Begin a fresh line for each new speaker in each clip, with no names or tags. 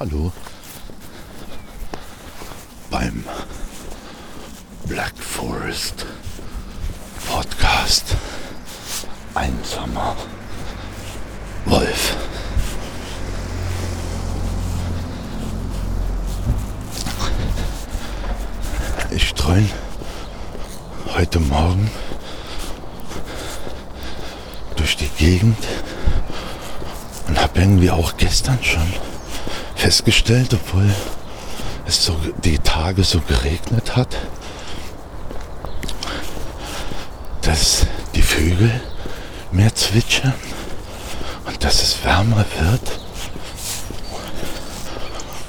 Hallo. Beim Black Forest Podcast. Einsamer Wolf. Ich streuen heute Morgen durch die Gegend und habe irgendwie auch gestern schon festgestellt, obwohl es so die Tage so geregnet hat, dass die Vögel mehr zwitschern und dass es wärmer wird.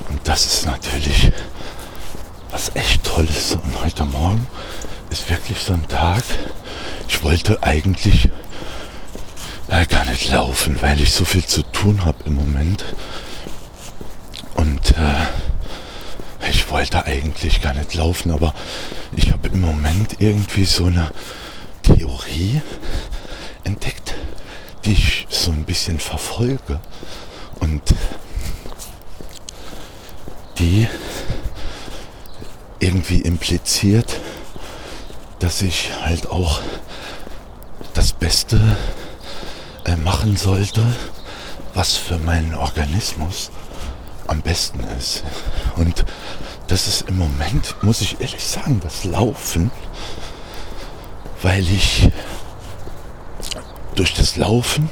Und das ist natürlich was echt Tolles. Und heute Morgen ist wirklich so ein Tag. Ich wollte eigentlich äh, gar nicht laufen, weil ich so viel zu tun habe im Moment. Und äh, ich wollte eigentlich gar nicht laufen, aber ich habe im Moment irgendwie so eine Theorie entdeckt, die ich so ein bisschen verfolge. Und die irgendwie impliziert, dass ich halt auch das Beste äh, machen sollte, was für meinen Organismus am besten ist. Und das ist im Moment, muss ich ehrlich sagen, das Laufen, weil ich durch das Laufen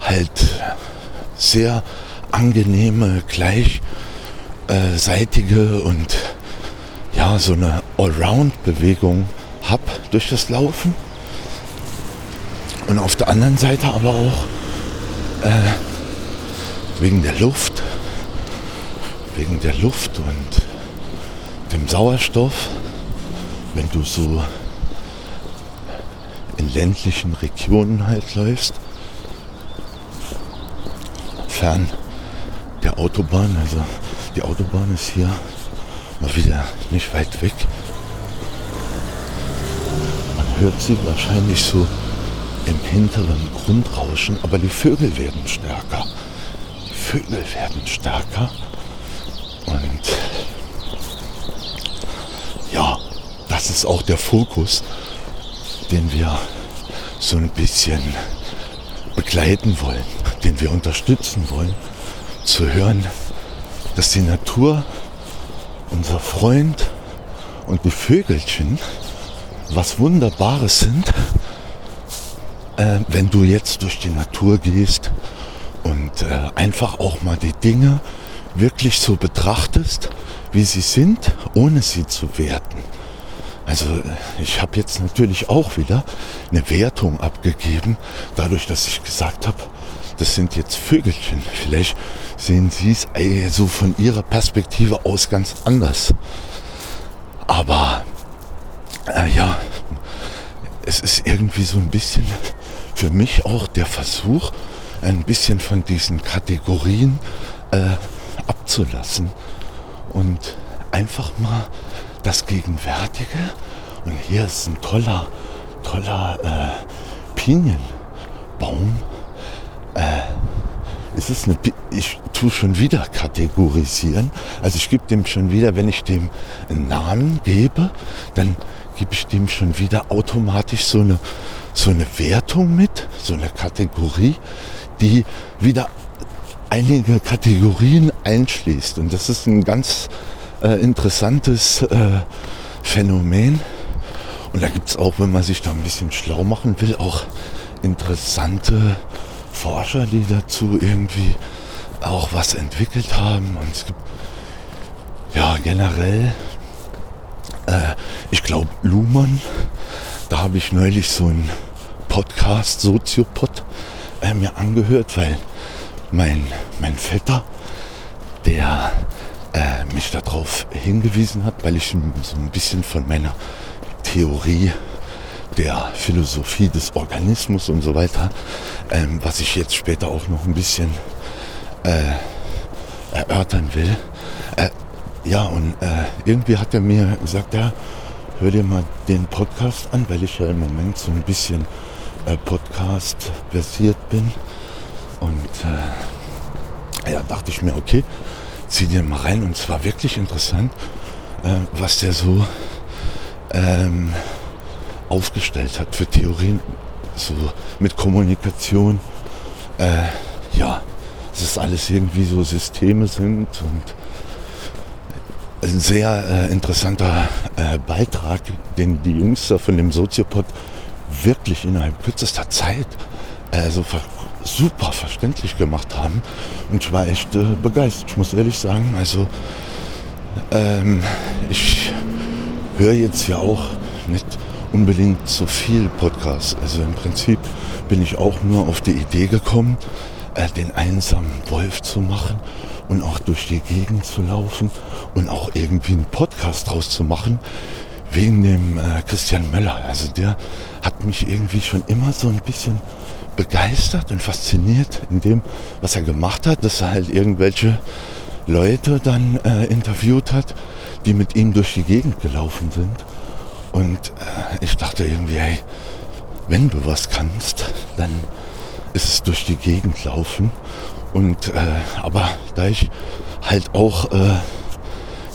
halt sehr angenehme, gleichseitige und ja, so eine Allround-Bewegung habe durch das Laufen. Und auf der anderen Seite aber auch äh, wegen der Luft, wegen der Luft und Sauerstoff, wenn du so in ländlichen Regionen halt läufst, fern der Autobahn, also die Autobahn ist hier mal wieder nicht weit weg. Man hört sie wahrscheinlich so im hinteren Grundrauschen, aber die Vögel werden stärker. Die Vögel werden stärker. Und ja, das ist auch der Fokus, den wir so ein bisschen begleiten wollen, den wir unterstützen wollen, zu hören, dass die Natur, unser Freund und die Vögelchen was Wunderbares sind, äh, wenn du jetzt durch die Natur gehst und äh, einfach auch mal die Dinge wirklich so betrachtest, wie sie sind, ohne sie zu werten. Also ich habe jetzt natürlich auch wieder eine Wertung abgegeben, dadurch, dass ich gesagt habe, das sind jetzt Vögelchen. Vielleicht sehen sie es so von ihrer Perspektive aus ganz anders. Aber äh, ja, es ist irgendwie so ein bisschen für mich auch der Versuch, ein bisschen von diesen Kategorien äh, abzulassen und einfach mal das Gegenwärtige. Und hier ist ein toller, toller äh, Pinienbaum. Äh, es ist eine, ich tue schon wieder kategorisieren. Also ich gebe dem schon wieder, wenn ich dem einen Namen gebe, dann gebe ich dem schon wieder automatisch so eine, so eine Wertung mit, so eine Kategorie, die wieder einige Kategorien einschließt. Und das ist ein ganz äh, interessantes äh, Phänomen. Und da gibt es auch, wenn man sich da ein bisschen schlau machen will, auch interessante Forscher, die dazu irgendwie auch was entwickelt haben. Und es gibt ja generell, äh, ich glaube, Luhmann, da habe ich neulich so einen Podcast, Soziopod, äh, mir angehört, weil mein, mein Vetter, der äh, mich darauf hingewiesen hat, weil ich so ein bisschen von meiner Theorie der Philosophie des Organismus und so weiter, ähm, was ich jetzt später auch noch ein bisschen äh, erörtern will. Äh, ja, und äh, irgendwie hat er mir gesagt, ja, hör dir mal den Podcast an, weil ich ja im Moment so ein bisschen äh, Podcast versiert bin. Und äh, ja, dachte ich mir, okay, zieh dir mal rein und es war wirklich interessant, äh, was der so ähm, aufgestellt hat für Theorien, so mit Kommunikation. Äh, ja, es alles irgendwie so Systeme sind und ein sehr äh, interessanter äh, Beitrag, den die Jungs da von dem Soziopod wirklich innerhalb kürzester Zeit äh, so ver super verständlich gemacht haben. Und ich war echt äh, begeistert. Ich muss ehrlich sagen, also ähm, ich höre jetzt ja auch nicht unbedingt so viel Podcasts. Also im Prinzip bin ich auch nur auf die Idee gekommen, äh, den einsamen Wolf zu machen und auch durch die Gegend zu laufen und auch irgendwie einen Podcast draus zu machen, wegen dem äh, Christian Möller. Also der hat mich irgendwie schon immer so ein bisschen begeistert und fasziniert in dem, was er gemacht hat, dass er halt irgendwelche Leute dann äh, interviewt hat, die mit ihm durch die Gegend gelaufen sind. Und äh, ich dachte irgendwie, hey, wenn du was kannst, dann ist es durch die Gegend laufen. Und äh, aber da ich halt auch äh,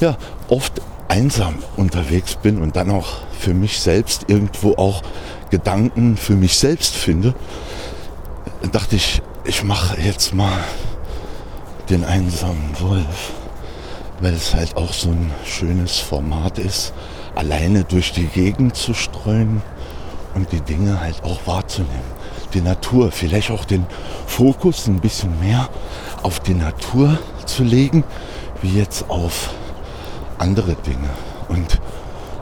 ja oft einsam unterwegs bin und dann auch für mich selbst irgendwo auch Gedanken für mich selbst finde, dachte ich, ich mache jetzt mal den einsamen Wolf, weil es halt auch so ein schönes Format ist, alleine durch die Gegend zu streuen und die Dinge halt auch wahrzunehmen die Natur, vielleicht auch den Fokus ein bisschen mehr auf die Natur zu legen, wie jetzt auf andere Dinge. Und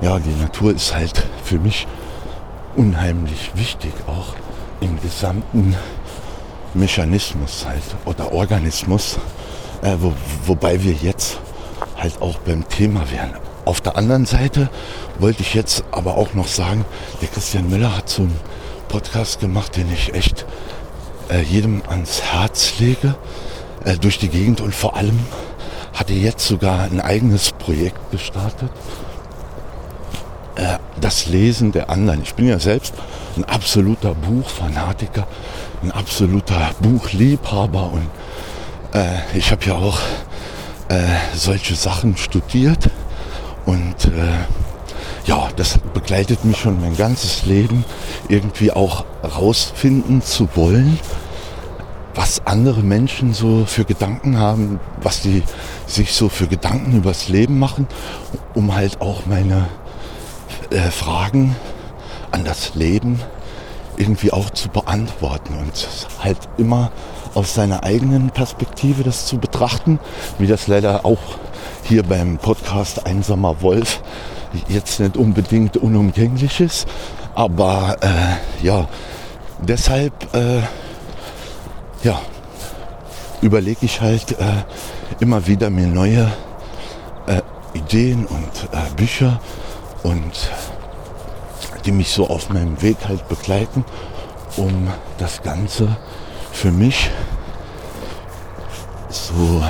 ja, die Natur ist halt für mich unheimlich wichtig, auch im gesamten Mechanismus halt oder Organismus, äh, wo, wobei wir jetzt halt auch beim Thema wären. Auf der anderen Seite wollte ich jetzt aber auch noch sagen, der Christian Müller hat so ein Podcast gemacht, den ich echt äh, jedem ans Herz lege, äh, durch die Gegend und vor allem hat er jetzt sogar ein eigenes Projekt gestartet. Äh, das Lesen der anderen. Ich bin ja selbst ein absoluter Buchfanatiker, ein absoluter Buchliebhaber und äh, ich habe ja auch äh, solche Sachen studiert und äh, ja, das begleitet mich schon mein ganzes Leben, irgendwie auch rausfinden zu wollen, was andere Menschen so für Gedanken haben, was die sich so für Gedanken übers Leben machen, um halt auch meine äh, Fragen an das Leben irgendwie auch zu beantworten und halt immer aus seiner eigenen Perspektive das zu betrachten, wie das leider auch hier beim Podcast Einsamer Wolf jetzt nicht unbedingt unumgänglich ist. Aber äh, ja, deshalb äh, ja, überlege ich halt äh, immer wieder mir neue äh, Ideen und äh, Bücher und die mich so auf meinem Weg halt begleiten, um das Ganze für mich so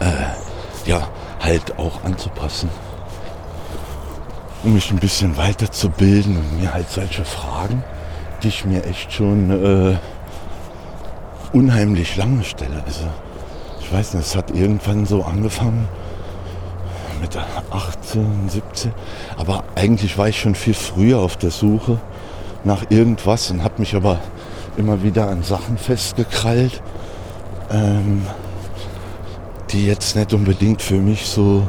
äh, ja halt auch anzupassen um mich ein bisschen weiterzubilden und mir halt solche Fragen, die ich mir echt schon äh, unheimlich lange stelle. Also ich weiß nicht, es hat irgendwann so angefangen mit 18, 17, aber eigentlich war ich schon viel früher auf der Suche nach irgendwas und habe mich aber immer wieder an Sachen festgekrallt, ähm, die jetzt nicht unbedingt für mich so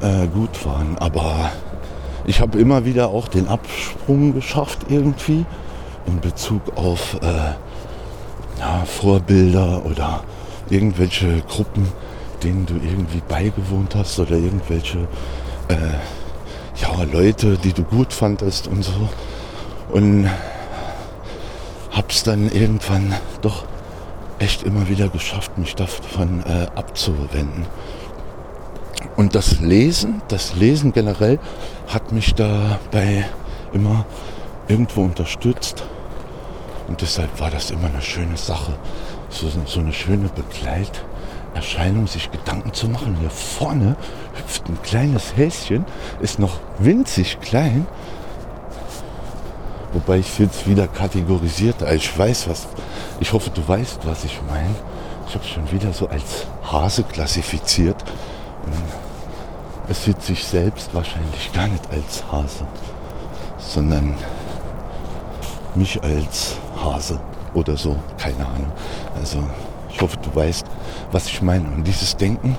äh, gut waren, aber ich habe immer wieder auch den Absprung geschafft irgendwie in Bezug auf äh, ja, Vorbilder oder irgendwelche Gruppen, denen du irgendwie beigewohnt hast oder irgendwelche äh, ja, Leute, die du gut fandest und so. Und hab's dann irgendwann doch echt immer wieder geschafft, mich davon äh, abzuwenden. Und das Lesen, das Lesen generell hat mich dabei immer irgendwo unterstützt. Und deshalb war das immer eine schöne Sache, so, so eine schöne Begleiterscheinung, sich Gedanken zu machen. Hier vorne hüpft ein kleines Häschen, ist noch winzig klein. Wobei ich jetzt wieder kategorisiert. Also ich weiß, was. Ich hoffe, du weißt, was ich meine. ich habe schon wieder so als Hase klassifiziert. Und es sieht sich selbst wahrscheinlich gar nicht als Hase, sondern mich als Hase oder so, keine Ahnung. Also ich hoffe, du weißt, was ich meine. Und dieses Denken,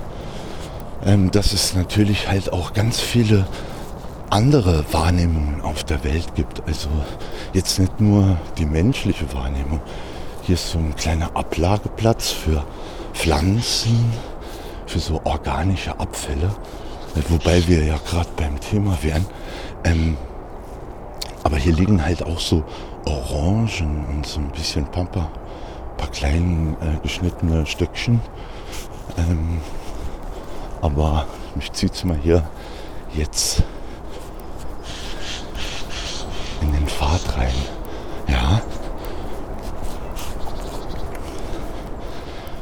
ähm, dass es natürlich halt auch ganz viele andere Wahrnehmungen auf der Welt gibt. Also jetzt nicht nur die menschliche Wahrnehmung. Hier ist so ein kleiner Ablageplatz für Pflanzen, für so organische Abfälle. Wobei wir ja gerade beim Thema wären. Ähm, aber hier liegen halt auch so Orangen und so ein bisschen Pampa, paar kleine äh, geschnittene Stückchen. Ähm, aber mich zieht es mal hier jetzt in den Pfad rein. Ja.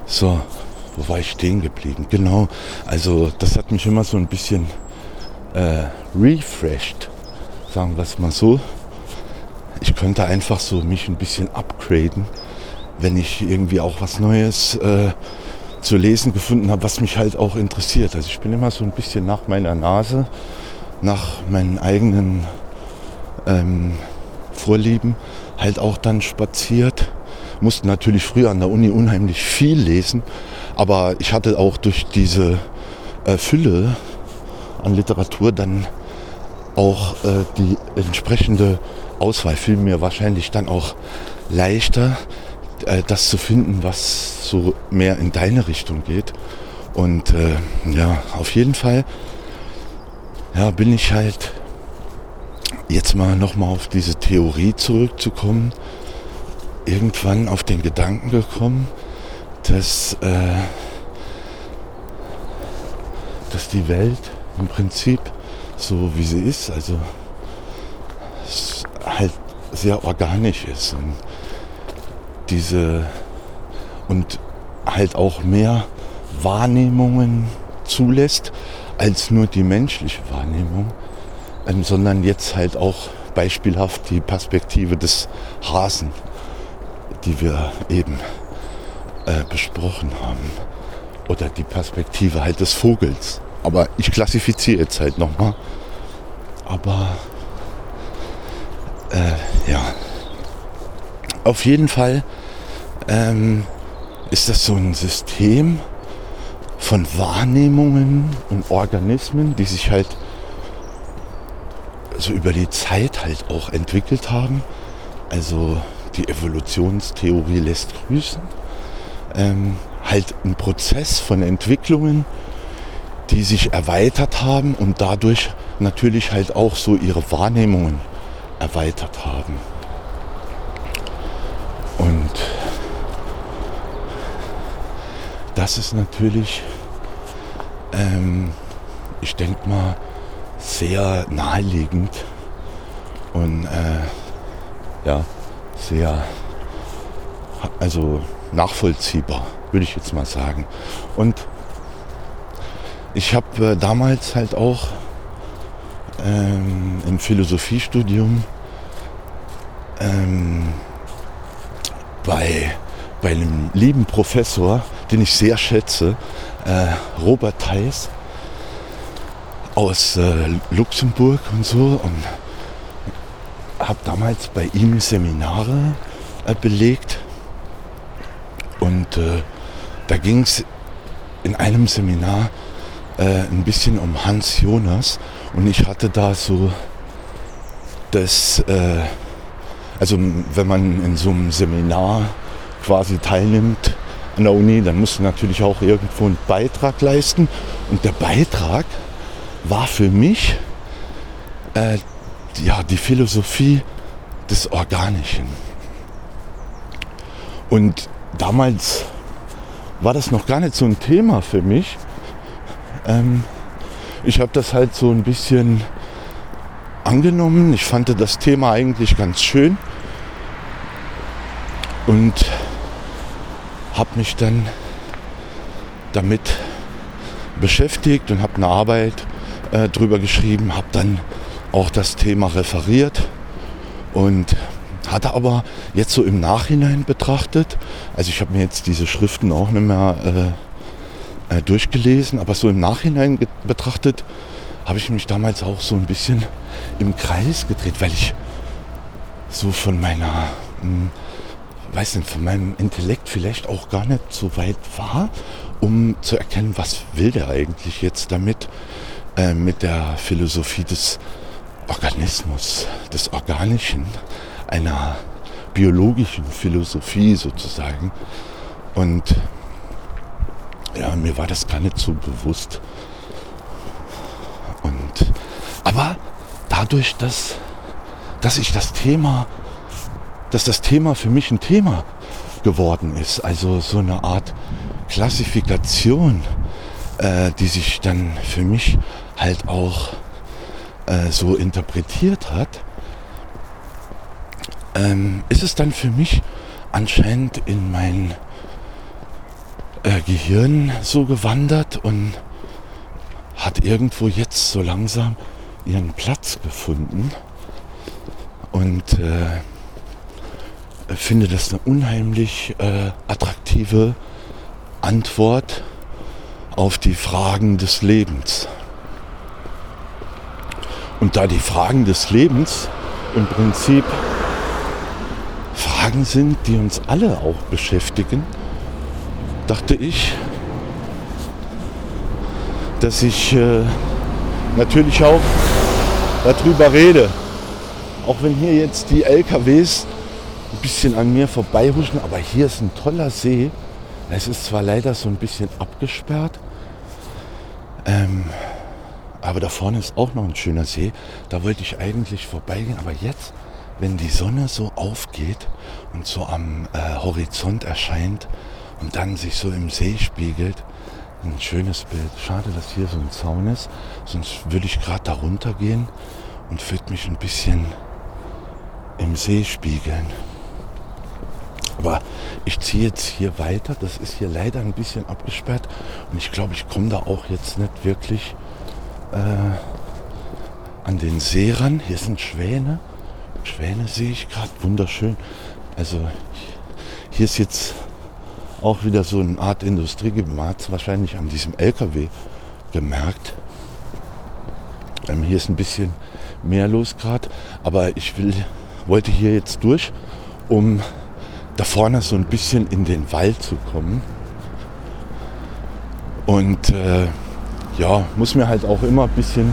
So, wo war ich stehen geblieben? Genau, also das hat mich immer so ein bisschen äh, refreshed, sagen wir es mal so. Ich könnte einfach so mich ein bisschen upgraden, wenn ich irgendwie auch was Neues äh, zu lesen gefunden habe, was mich halt auch interessiert. Also ich bin immer so ein bisschen nach meiner Nase, nach meinen eigenen ähm, Vorlieben halt auch dann spaziert. Musste natürlich früher an der Uni unheimlich viel lesen, aber ich hatte auch durch diese äh, Fülle an Literatur dann auch äh, die entsprechende Auswahl. Fiel mir wahrscheinlich dann auch leichter, äh, das zu finden, was so mehr in deine Richtung geht. Und äh, ja, auf jeden Fall ja, bin ich halt jetzt mal nochmal auf diese Theorie zurückzukommen, irgendwann auf den Gedanken gekommen, dass, äh, dass die Welt im Prinzip so wie sie ist, also halt sehr organisch ist und diese und halt auch mehr Wahrnehmungen zulässt als nur die menschliche Wahrnehmung ähm, sondern jetzt halt auch beispielhaft die Perspektive des Hasen, die wir eben äh, besprochen haben. Oder die Perspektive halt des Vogels. Aber ich klassifiziere jetzt halt nochmal. Aber äh, ja, auf jeden Fall ähm, ist das so ein System von Wahrnehmungen und Organismen, die sich halt so über die Zeit halt auch entwickelt haben. Also die Evolutionstheorie lässt grüßen. Ähm, halt ein Prozess von Entwicklungen, die sich erweitert haben und dadurch natürlich halt auch so ihre Wahrnehmungen erweitert haben. Und das ist natürlich, ähm, ich denke mal, sehr naheliegend und äh, ja, sehr also nachvollziehbar, würde ich jetzt mal sagen. Und ich habe äh, damals halt auch ähm, im Philosophiestudium ähm, bei, bei einem lieben Professor, den ich sehr schätze, äh, Robert Theis, aus äh, Luxemburg und so. Und habe damals bei ihm Seminare äh, belegt. Und äh, da ging es in einem Seminar äh, ein bisschen um Hans Jonas. Und ich hatte da so das, äh, also wenn man in so einem Seminar quasi teilnimmt an der Uni, dann musst du natürlich auch irgendwo einen Beitrag leisten und der Beitrag war für mich äh, ja, die Philosophie des Organischen. Und damals war das noch gar nicht so ein Thema für mich. Ähm, ich habe das halt so ein bisschen angenommen. Ich fand das Thema eigentlich ganz schön und habe mich dann damit beschäftigt und habe eine Arbeit äh, drüber geschrieben, habe dann auch das Thema referiert und hatte aber jetzt so im Nachhinein betrachtet, also ich habe mir jetzt diese Schriften auch nicht mehr äh, äh, durchgelesen, aber so im Nachhinein betrachtet habe ich mich damals auch so ein bisschen im Kreis gedreht, weil ich so von meiner, mh, hm, weiß nicht, von meinem Intellekt vielleicht auch gar nicht so weit war, um zu erkennen, was will der eigentlich jetzt damit, äh, mit der Philosophie des Organismus, des Organischen, einer biologischen Philosophie sozusagen. Und ja, mir war das gar nicht so bewusst. Und, aber dadurch, dass, dass ich das Thema, dass das Thema für mich ein Thema geworden ist, also so eine Art Klassifikation, äh, die sich dann für mich halt auch äh, so interpretiert hat, ähm, ist es dann für mich anscheinend in mein äh, Gehirn so gewandert und hat irgendwo jetzt so langsam ihren Platz gefunden? Und äh, finde das eine unheimlich äh, attraktive Antwort auf die Fragen des Lebens. Und da die Fragen des Lebens im Prinzip Fragen sind, die uns alle auch beschäftigen, dachte ich, dass ich äh, natürlich auch darüber rede. Auch wenn hier jetzt die LKWs bisschen an mir vorbeihuschen, aber hier ist ein toller See. Es ist zwar leider so ein bisschen abgesperrt, ähm, aber da vorne ist auch noch ein schöner See. Da wollte ich eigentlich vorbeigehen. Aber jetzt, wenn die Sonne so aufgeht und so am äh, Horizont erscheint und dann sich so im See spiegelt, ein schönes Bild. Schade, dass hier so ein Zaun ist. Sonst würde ich gerade da runter gehen und würde mich ein bisschen im See spiegeln. Aber ich ziehe jetzt hier weiter. Das ist hier leider ein bisschen abgesperrt. Und ich glaube, ich komme da auch jetzt nicht wirklich äh, an den See ran. Hier sind Schwäne. Schwäne sehe ich gerade, wunderschön. Also hier ist jetzt auch wieder so eine Art Industriegebiet. Man hat es wahrscheinlich an diesem LKW gemerkt. Ähm, hier ist ein bisschen mehr los gerade, aber ich will, wollte hier jetzt durch, um da vorne so ein bisschen in den Wald zu kommen. Und äh, ja, muss mir halt auch immer ein bisschen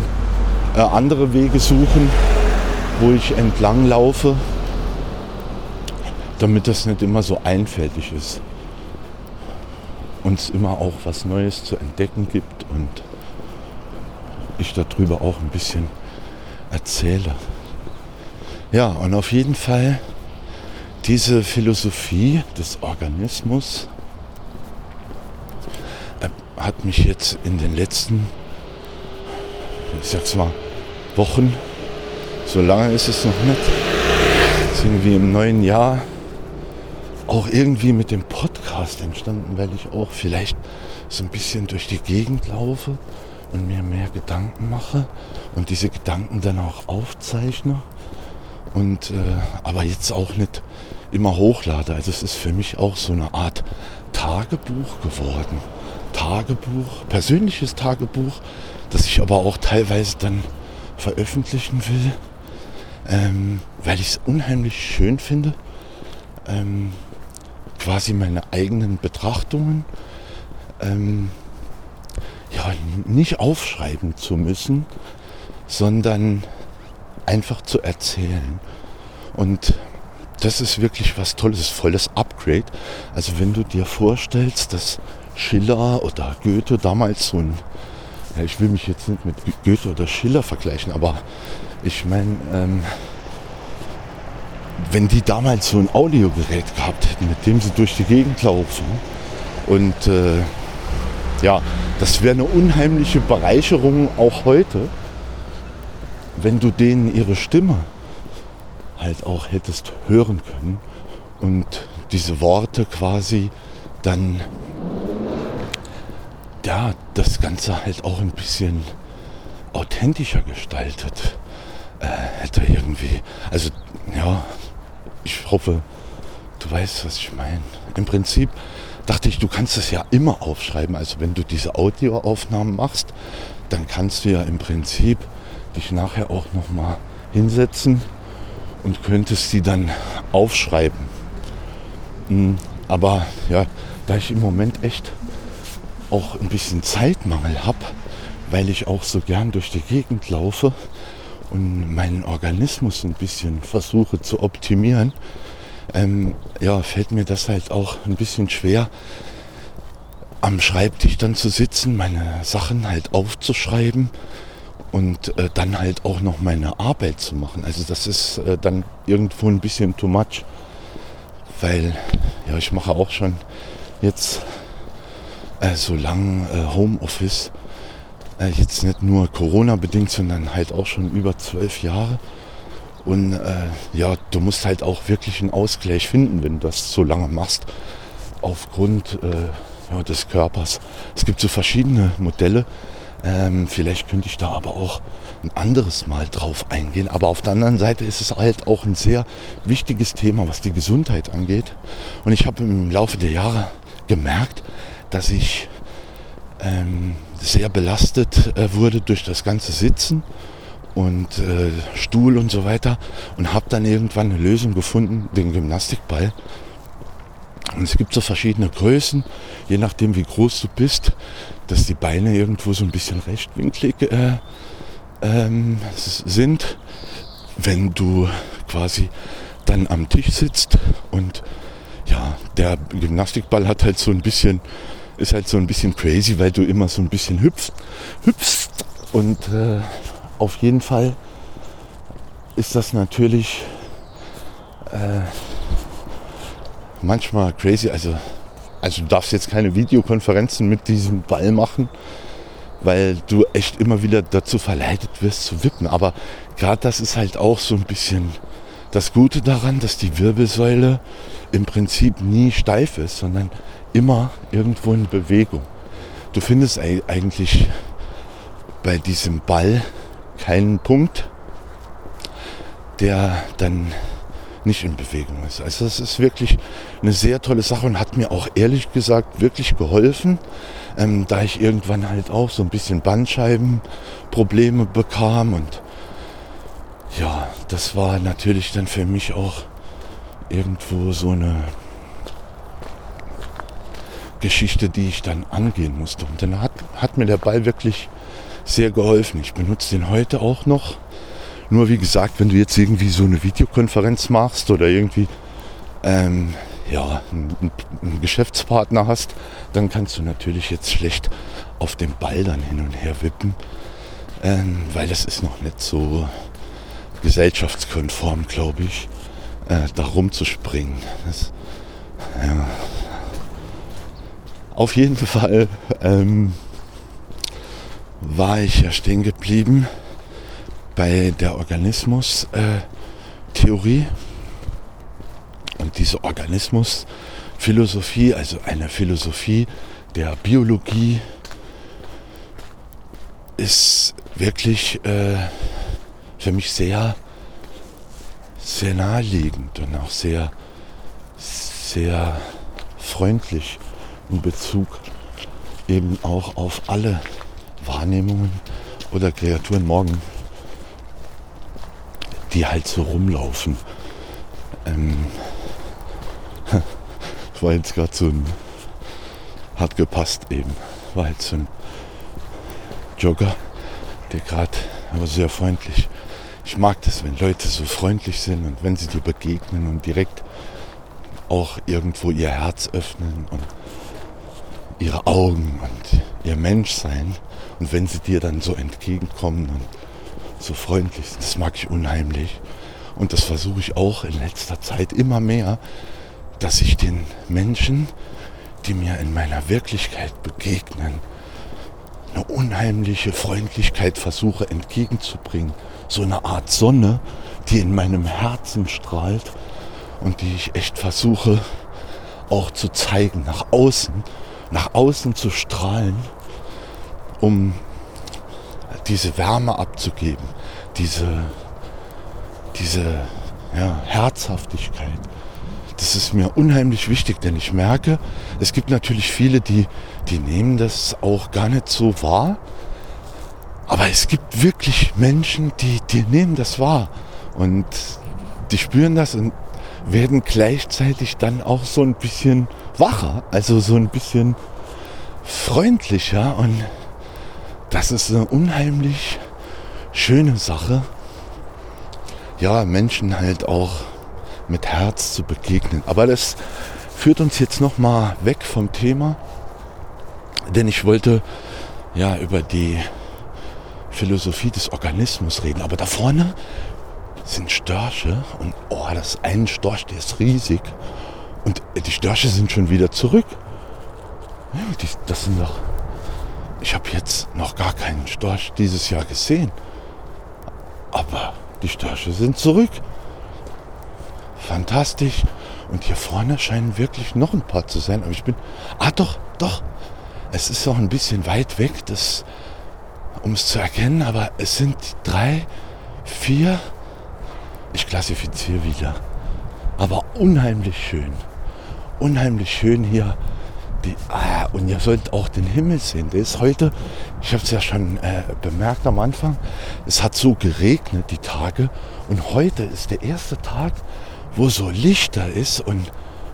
äh, andere Wege suchen, wo ich entlang laufe, damit das nicht immer so einfältig ist. Und es immer auch was Neues zu entdecken gibt und ich darüber auch ein bisschen erzähle. Ja, und auf jeden Fall diese Philosophie des Organismus hat mich jetzt in den letzten, ich sag's mal, Wochen, so lange ist es noch nicht, ist irgendwie im neuen Jahr auch irgendwie mit dem Podcast entstanden, weil ich auch vielleicht so ein bisschen durch die Gegend laufe und mir mehr Gedanken mache und diese Gedanken dann auch aufzeichne. Und äh, aber jetzt auch nicht immer hochlade. Also es ist für mich auch so eine Art Tagebuch geworden. Tagebuch, persönliches Tagebuch, das ich aber auch teilweise dann veröffentlichen will, ähm, weil ich es unheimlich schön finde, ähm, quasi meine eigenen Betrachtungen ähm, ja, nicht aufschreiben zu müssen, sondern einfach zu erzählen. Und das ist wirklich was Tolles, volles Upgrade. Also wenn du dir vorstellst, dass Schiller oder Goethe damals so ein, ja, ich will mich jetzt nicht mit Goethe oder Schiller vergleichen, aber ich meine, ähm, wenn die damals so ein Audiogerät gehabt hätten, mit dem sie durch die Gegend laufen und äh, ja, das wäre eine unheimliche Bereicherung auch heute, wenn du denen ihre Stimme halt auch hättest hören können und diese Worte quasi dann ja, das Ganze halt auch ein bisschen authentischer gestaltet äh, hätte irgendwie. Also ja, ich hoffe, du weißt, was ich meine. Im Prinzip dachte ich, du kannst es ja immer aufschreiben. Also wenn du diese Audioaufnahmen machst, dann kannst du ja im Prinzip dich nachher auch nochmal hinsetzen und könntest sie dann aufschreiben. Hm, aber ja, da ich im Moment echt auch ein bisschen Zeitmangel habe, weil ich auch so gern durch die Gegend laufe und meinen Organismus ein bisschen versuche zu optimieren, ähm, ja, fällt mir das halt auch ein bisschen schwer, am Schreibtisch dann zu sitzen, meine Sachen halt aufzuschreiben und äh, dann halt auch noch meine Arbeit zu machen. Also das ist äh, dann irgendwo ein bisschen too much, weil ja, ich mache auch schon jetzt äh, so lang äh, Homeoffice, äh, jetzt nicht nur Corona bedingt, sondern halt auch schon über zwölf Jahre. Und äh, ja, du musst halt auch wirklich einen Ausgleich finden, wenn du das so lange machst, aufgrund ja, des Körpers. Es gibt so verschiedene Modelle. Ähm, vielleicht könnte ich da aber auch ein anderes Mal drauf eingehen. Aber auf der anderen Seite ist es halt auch ein sehr wichtiges Thema, was die Gesundheit angeht. Und ich habe im Laufe der Jahre gemerkt, dass ich ähm, sehr belastet äh, wurde durch das ganze Sitzen und äh, Stuhl und so weiter und habe dann irgendwann eine Lösung gefunden, den Gymnastikball. Und es gibt so verschiedene Größen, je nachdem wie groß du bist, dass die Beine irgendwo so ein bisschen rechtwinklig äh, ähm, sind, wenn du quasi dann am Tisch sitzt und ja, der Gymnastikball hat halt so ein bisschen, ist halt so ein bisschen crazy, weil du immer so ein bisschen hüpfst, hüpfst und äh, auf jeden Fall ist das natürlich äh, manchmal crazy. Also, also du darfst jetzt keine Videokonferenzen mit diesem Ball machen, weil du echt immer wieder dazu verleitet wirst zu wippen. Aber gerade das ist halt auch so ein bisschen das Gute daran, dass die Wirbelsäule im Prinzip nie steif ist, sondern immer irgendwo in Bewegung. Du findest eigentlich bei diesem Ball keinen Punkt, der dann nicht in Bewegung ist. Also das ist wirklich eine sehr tolle Sache und hat mir auch ehrlich gesagt wirklich geholfen, ähm, da ich irgendwann halt auch so ein bisschen Bandscheibenprobleme bekam und ja, das war natürlich dann für mich auch irgendwo so eine Geschichte, die ich dann angehen musste. Und dann hat, hat mir der Ball wirklich sehr geholfen. Ich benutze den heute auch noch. Nur wie gesagt, wenn du jetzt irgendwie so eine Videokonferenz machst oder irgendwie ähm, ja, einen, einen, Geschäftspartner hast, dann kannst du natürlich jetzt schlecht auf dem Ball dann hin und her wippen, ähm, weil das ist noch nicht so gesellschaftskonform, glaube ich, äh, da rumzuspringen. Das, ja. Auf jeden Fall ähm, war ich ja stehen geblieben bei der Organismus-Theorie. Äh, und diese Organismus-Philosophie, also eine Philosophie der Biologie, ist wirklich äh, für mich sehr, sehr naheliegend und auch sehr, sehr freundlich in Bezug eben auch auf alle Wahrnehmungen oder Kreaturen morgen, die halt so rumlaufen. Ähm, war jetzt gerade so ein, hat gepasst eben, war jetzt so ein Jogger, der gerade, aber sehr freundlich. Ich mag das, wenn Leute so freundlich sind und wenn sie dir begegnen und direkt auch irgendwo ihr Herz öffnen und ihre Augen und ihr Menschsein. Und wenn sie dir dann so entgegenkommen und so freundlich sind, das mag ich unheimlich. Und das versuche ich auch in letzter Zeit immer mehr, dass ich den Menschen, die mir in meiner Wirklichkeit begegnen, eine unheimliche Freundlichkeit versuche entgegenzubringen. So eine Art Sonne, die in meinem Herzen strahlt und die ich echt versuche auch zu zeigen nach außen, nach außen zu strahlen um diese Wärme abzugeben, diese, diese, ja, Herzhaftigkeit. Das ist mir unheimlich wichtig, denn ich merke, es gibt natürlich viele, die, die nehmen das auch gar nicht so wahr. Aber es gibt wirklich Menschen, die, die nehmen das wahr und die spüren das und werden gleichzeitig dann auch so ein bisschen wacher, also so ein bisschen freundlicher und das ist eine unheimlich schöne Sache, ja, Menschen halt auch mit Herz zu begegnen. Aber das führt uns jetzt noch mal weg vom Thema, denn ich wollte ja über die Philosophie des Organismus reden. Aber da vorne sind Störche und oh, das ist ein Storch, der ist riesig und die Störche sind schon wieder zurück. Ja, die, das sind doch. Ich habe jetzt noch gar keinen Storch dieses Jahr gesehen. Aber die Störche sind zurück. Fantastisch. Und hier vorne scheinen wirklich noch ein paar zu sein. Aber ich bin. Ah, doch, doch. Es ist auch ein bisschen weit weg, das, um es zu erkennen. Aber es sind drei, vier. Ich klassifiziere wieder. Aber unheimlich schön. Unheimlich schön hier die, ah, und ihr sollt auch den Himmel sehen. Der ist heute, ich habe es ja schon äh, bemerkt am Anfang, es hat so geregnet die Tage. Und heute ist der erste Tag, wo so lichter ist und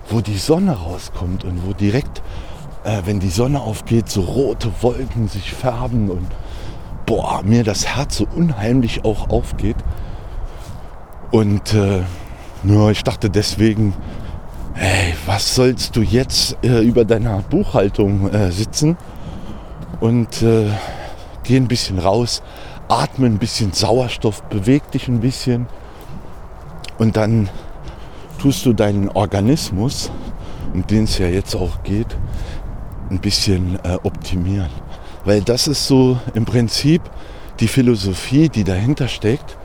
wo die Sonne rauskommt und wo direkt, äh, wenn die Sonne aufgeht, so rote Wolken sich färben und boah, mir das Herz so unheimlich auch aufgeht. Und äh, nur ich dachte deswegen, hey, was sollst du jetzt äh, über deiner Buchhaltung äh, sitzen und äh, geh ein bisschen raus, atme ein bisschen Sauerstoff, beweg dich ein bisschen und dann tust du deinen Organismus, um den es ja jetzt auch geht, ein bisschen äh, optimieren. Weil das ist so im Prinzip die Philosophie, die dahinter steckt,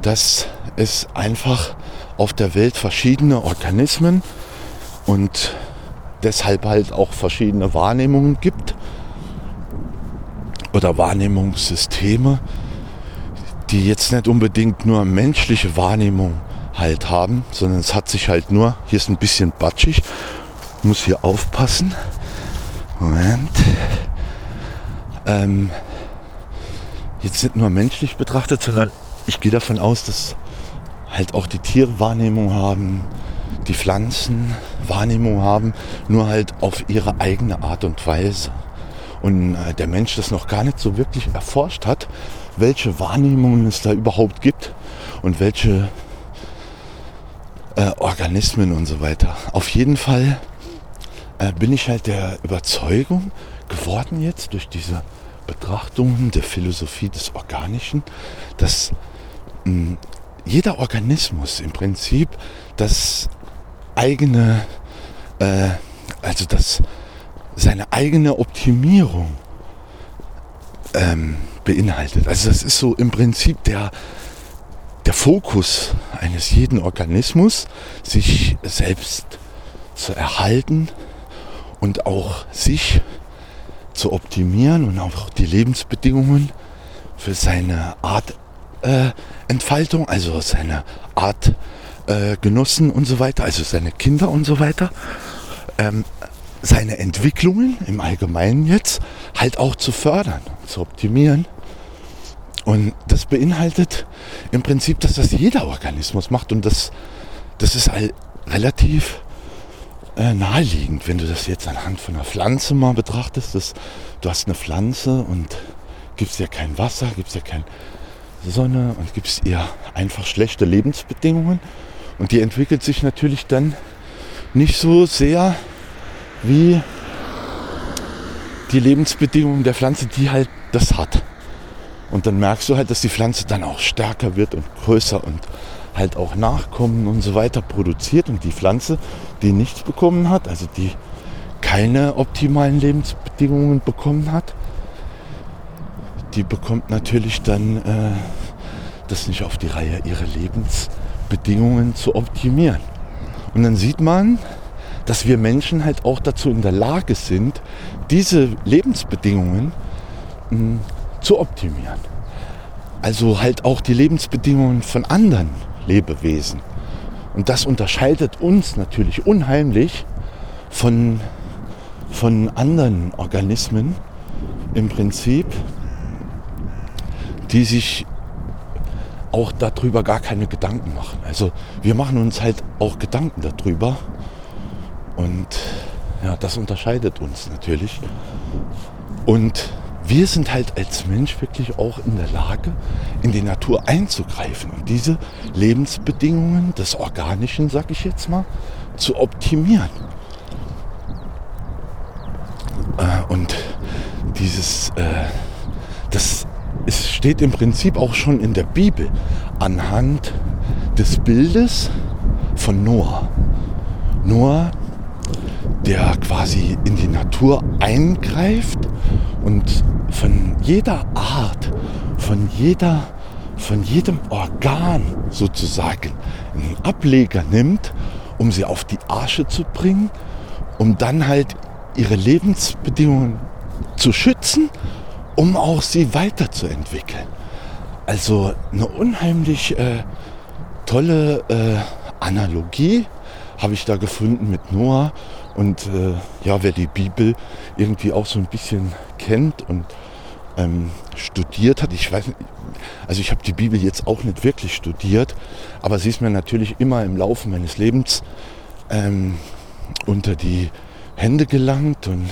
dass es einfach auf der Welt verschiedene Organismen und deshalb halt auch verschiedene Wahrnehmungen gibt oder Wahrnehmungssysteme, die jetzt nicht unbedingt nur menschliche Wahrnehmung halt haben, sondern es hat sich halt nur, hier ist ein bisschen batschig, muss hier aufpassen. Moment. Ähm, jetzt nicht nur menschlich betrachtet, sondern ich gehe davon aus, dass halt auch die Tiere Wahrnehmung haben, die Pflanzen Wahrnehmung haben, nur halt auf ihre eigene Art und Weise. Und äh, der Mensch das noch gar nicht so wirklich erforscht hat, welche Wahrnehmungen es da überhaupt gibt und welche äh, Organismen und so weiter. Auf jeden Fall äh, bin ich halt der Überzeugung geworden jetzt durch diese Betrachtungen der Philosophie des Organischen, dass mh, jeder Organismus im Prinzip das eigene, äh, also das seine eigene Optimierung ähm, beinhaltet. Also das ist so im Prinzip der, der Fokus eines jeden Organismus, sich selbst zu erhalten und auch sich zu optimieren und auch die Lebensbedingungen für seine Art äh, Entfaltung, also seine Art äh, Genossen und so weiter, also seine Kinder und so weiter, ähm, seine Entwicklungen im Allgemeinen jetzt halt auch zu fördern, zu optimieren. Und das beinhaltet im Prinzip, dass das jeder Organismus macht und das, das ist halt relativ äh, naheliegend, wenn du das jetzt anhand von einer Pflanze mal betrachtest. Dass, du hast eine Pflanze und gibst ihr kein Wasser, gibst ihr keine Sonne und gibst ihr einfach schlechte Lebensbedingungen. Und die entwickelt sich natürlich dann nicht so sehr wie die Lebensbedingungen der Pflanze, die halt das hat. Und dann merkst du halt, dass die Pflanze dann auch stärker wird und größer und halt auch Nachkommen und so weiter produziert. Und die Pflanze, die nichts bekommen hat, also die keine optimalen Lebensbedingungen bekommen hat, die bekommt natürlich dann äh, das nicht auf die Reihe, ihre Lebensbedingungen zu optimieren. Und dann sieht man, dass wir Menschen halt auch dazu in der Lage sind, diese Lebensbedingungen mh, hm, zu optimieren. Also halt auch die Lebensbedingungen von anderen Lebewesen Und das unterscheidet uns natürlich unheimlich von, von anderen Organismen im Prinzip, die sich auch darüber gar keine Gedanken machen. Also wir machen uns halt auch Gedanken darüber und ja, das unterscheidet uns natürlich. Und wir sind halt als Mensch wirklich auch in der Lage, in die Natur einzugreifen und diese Lebensbedingungen des Organischen, sag ich jetzt mal, zu optimieren. Äh, und dieses, äh, das es steht im Prinzip auch schon in der Bibel anhand des Bildes von Noah. Noah, der quasi in die Natur eingreift und von jeder Art, von jeder, von jedem Organ sozusagen einen Ableger nimmt, um sie auf die Arche zu bringen, um dann halt ihre Lebensbedingungen zu schützen, um auch sie weiterzuentwickeln. Also eine unheimlich äh, tolle äh, Analogie habe ich da gefunden mit Noah. Und äh, ja, wer die Bibel irgendwie auch so ein bisschen kennt und ähm, studiert hat, ich weiß nicht, also ich habe die Bibel jetzt auch nicht wirklich studiert, aber sie ist mir natürlich immer im Laufe meines Lebens ähm, unter die Hände gelangt und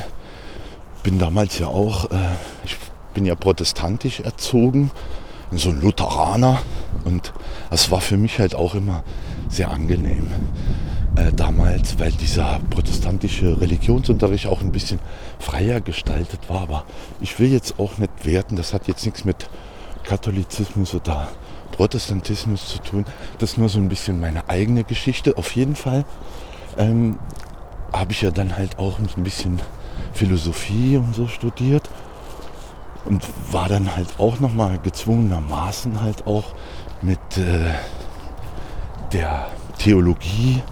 bin damals ja auch, äh, ich bin ja protestantisch erzogen, so ein Lutheraner und das war für mich halt auch immer sehr angenehm äh, damals, weil dieser protestantische Religionsunterricht auch ein bisschen freier gestaltet war. Aber ich will jetzt auch nicht werten, das hat jetzt nichts mit Katholizismus oder Protestantismus zu tun. Das ist nur so ein bisschen meine eigene Geschichte. Auf jeden Fall ähm, habe ich ja dann halt auch ein bisschen Philosophie und so studiert und war dann halt auch nochmal gezwungenermaßen halt auch mit äh, der Theologie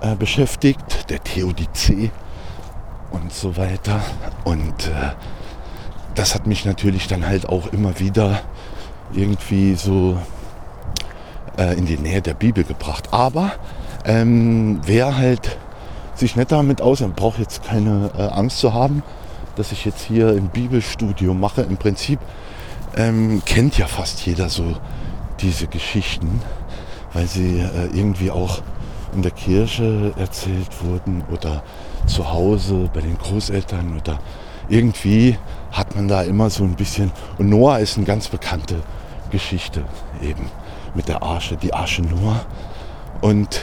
äh, beschäftigt, der Theodizee und so weiter. Und äh, das hat mich natürlich dann halt auch immer wieder irgendwie so äh, in die Nähe der Bibel gebracht. Aber ähm, wer halt sich nicht damit aus, man braucht jetzt keine äh, Angst zu haben, dass ich jetzt hier im Bibelstudio mache. Im Prinzip ähm, kennt ja fast jeder so diese Geschichten, weil sie äh, irgendwie auch in der Kirche erzählt wurden oder zu Hause bei den Großeltern oder irgendwie hat man da immer so ein bisschen. Und Noah ist eine ganz bekannte Geschichte eben mit der Arche, die Arche Noah. Und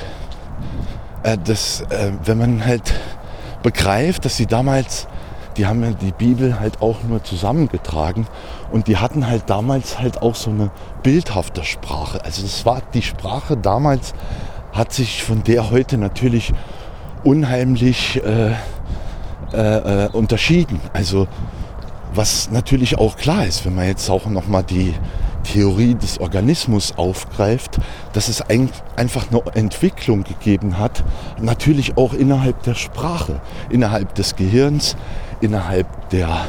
äh, das, äh, wenn man halt begreift, dass sie damals, die haben ja die Bibel halt auch nur zusammengetragen und die hatten halt damals halt auch so eine bildhafte Sprache. Also es war die Sprache damals hat sich von der heute natürlich unheimlich äh, äh, äh, unterschieden. Also was natürlich auch klar ist, wenn man jetzt auch nochmal die Theorie des Organismus aufgreift, dass es ein, einfach eine Entwicklung gegeben hat, natürlich auch innerhalb der Sprache, innerhalb des Gehirns, innerhalb der,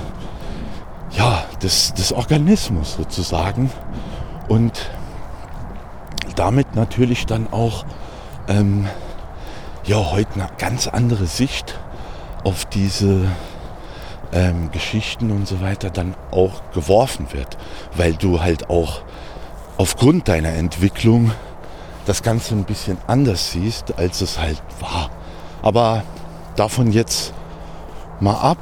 ja, des, des Organismus sozusagen und damit natürlich dann auch ähm, ja heute eine ganz andere Sicht auf diese ähm, Geschichten und so weiter dann auch geworfen wird, weil du halt auch aufgrund deiner Entwicklung das Ganze ein bisschen anders siehst, als es halt war. Aber davon jetzt mal ab.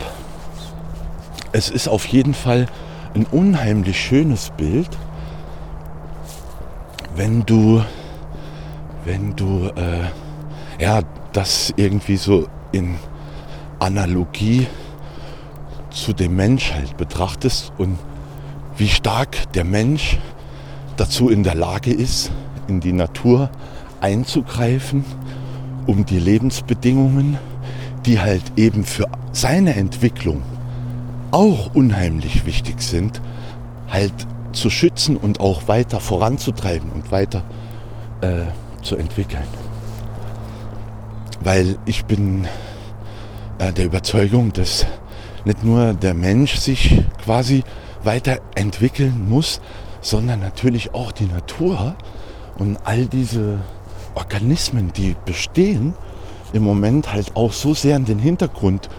Es ist auf jeden Fall ein unheimlich schönes Bild, wenn du wenn du äh, ja, das irgendwie so in Analogie zu dem Mensch halt betrachtest und wie stark der Mensch dazu in der Lage ist, in die Natur einzugreifen, um die Lebensbedingungen, die halt eben für seine Entwicklung auch unheimlich wichtig sind, halt zu schützen und auch weiter voranzutreiben und weiter äh, zu entwickeln. Weil ich bin äh, der Überzeugung, dass nicht nur der Mensch sich quasi weiterentwickeln muss, sondern natürlich auch die Natur und all diese Organismen, die bestehen, im Moment halt auch so sehr in den Hintergrund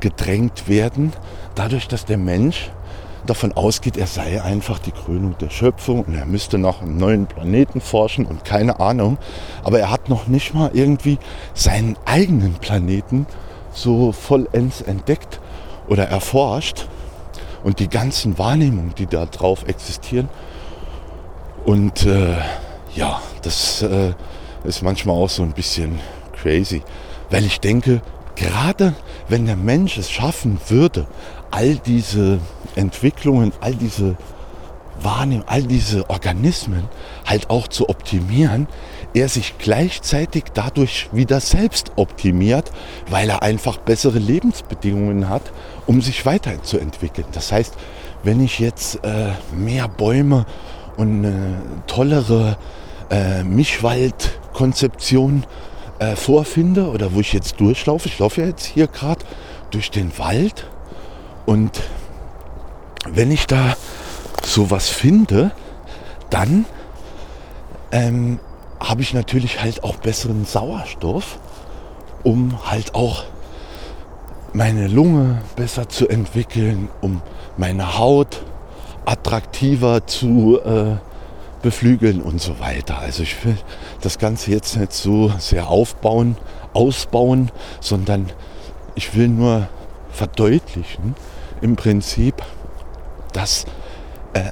gedrängt werden, dadurch, dass der Mensch davon ausgeht, er sei einfach die Krönung der Schöpfung und er müsste nach einem neuen Planeten forschen und keine Ahnung. Aber er hat noch nicht mal irgendwie seinen eigenen Planeten so vollends entdeckt oder erforscht und die ganzen Wahrnehmungen, die da drauf existieren. Und äh, ja, das äh, ist manchmal auch so ein bisschen crazy, weil ich denke, gerade wenn der Mensch es schaffen würde, all diese Entwicklungen, all diese Wahrnehmung, all diese Organismen halt auch zu optimieren, er sich gleichzeitig dadurch wieder selbst optimiert, weil er einfach bessere Lebensbedingungen hat, um sich weiterzuentwickeln. Das heißt, wenn ich jetzt äh, mehr Bäume und eine tollere äh, Mischwaldkonzeption äh, vorfinde oder wo ich jetzt durchlaufe, ich laufe ja jetzt hier gerade durch den Wald und wenn ich da sowas finde, dann ähm, habe ich natürlich halt auch besseren Sauerstoff, um halt auch meine Lunge besser zu entwickeln, um meine Haut attraktiver zu äh, beflügeln und so weiter. Also ich will das Ganze jetzt nicht so sehr aufbauen, ausbauen, sondern ich will nur verdeutlichen im Prinzip, dass äh,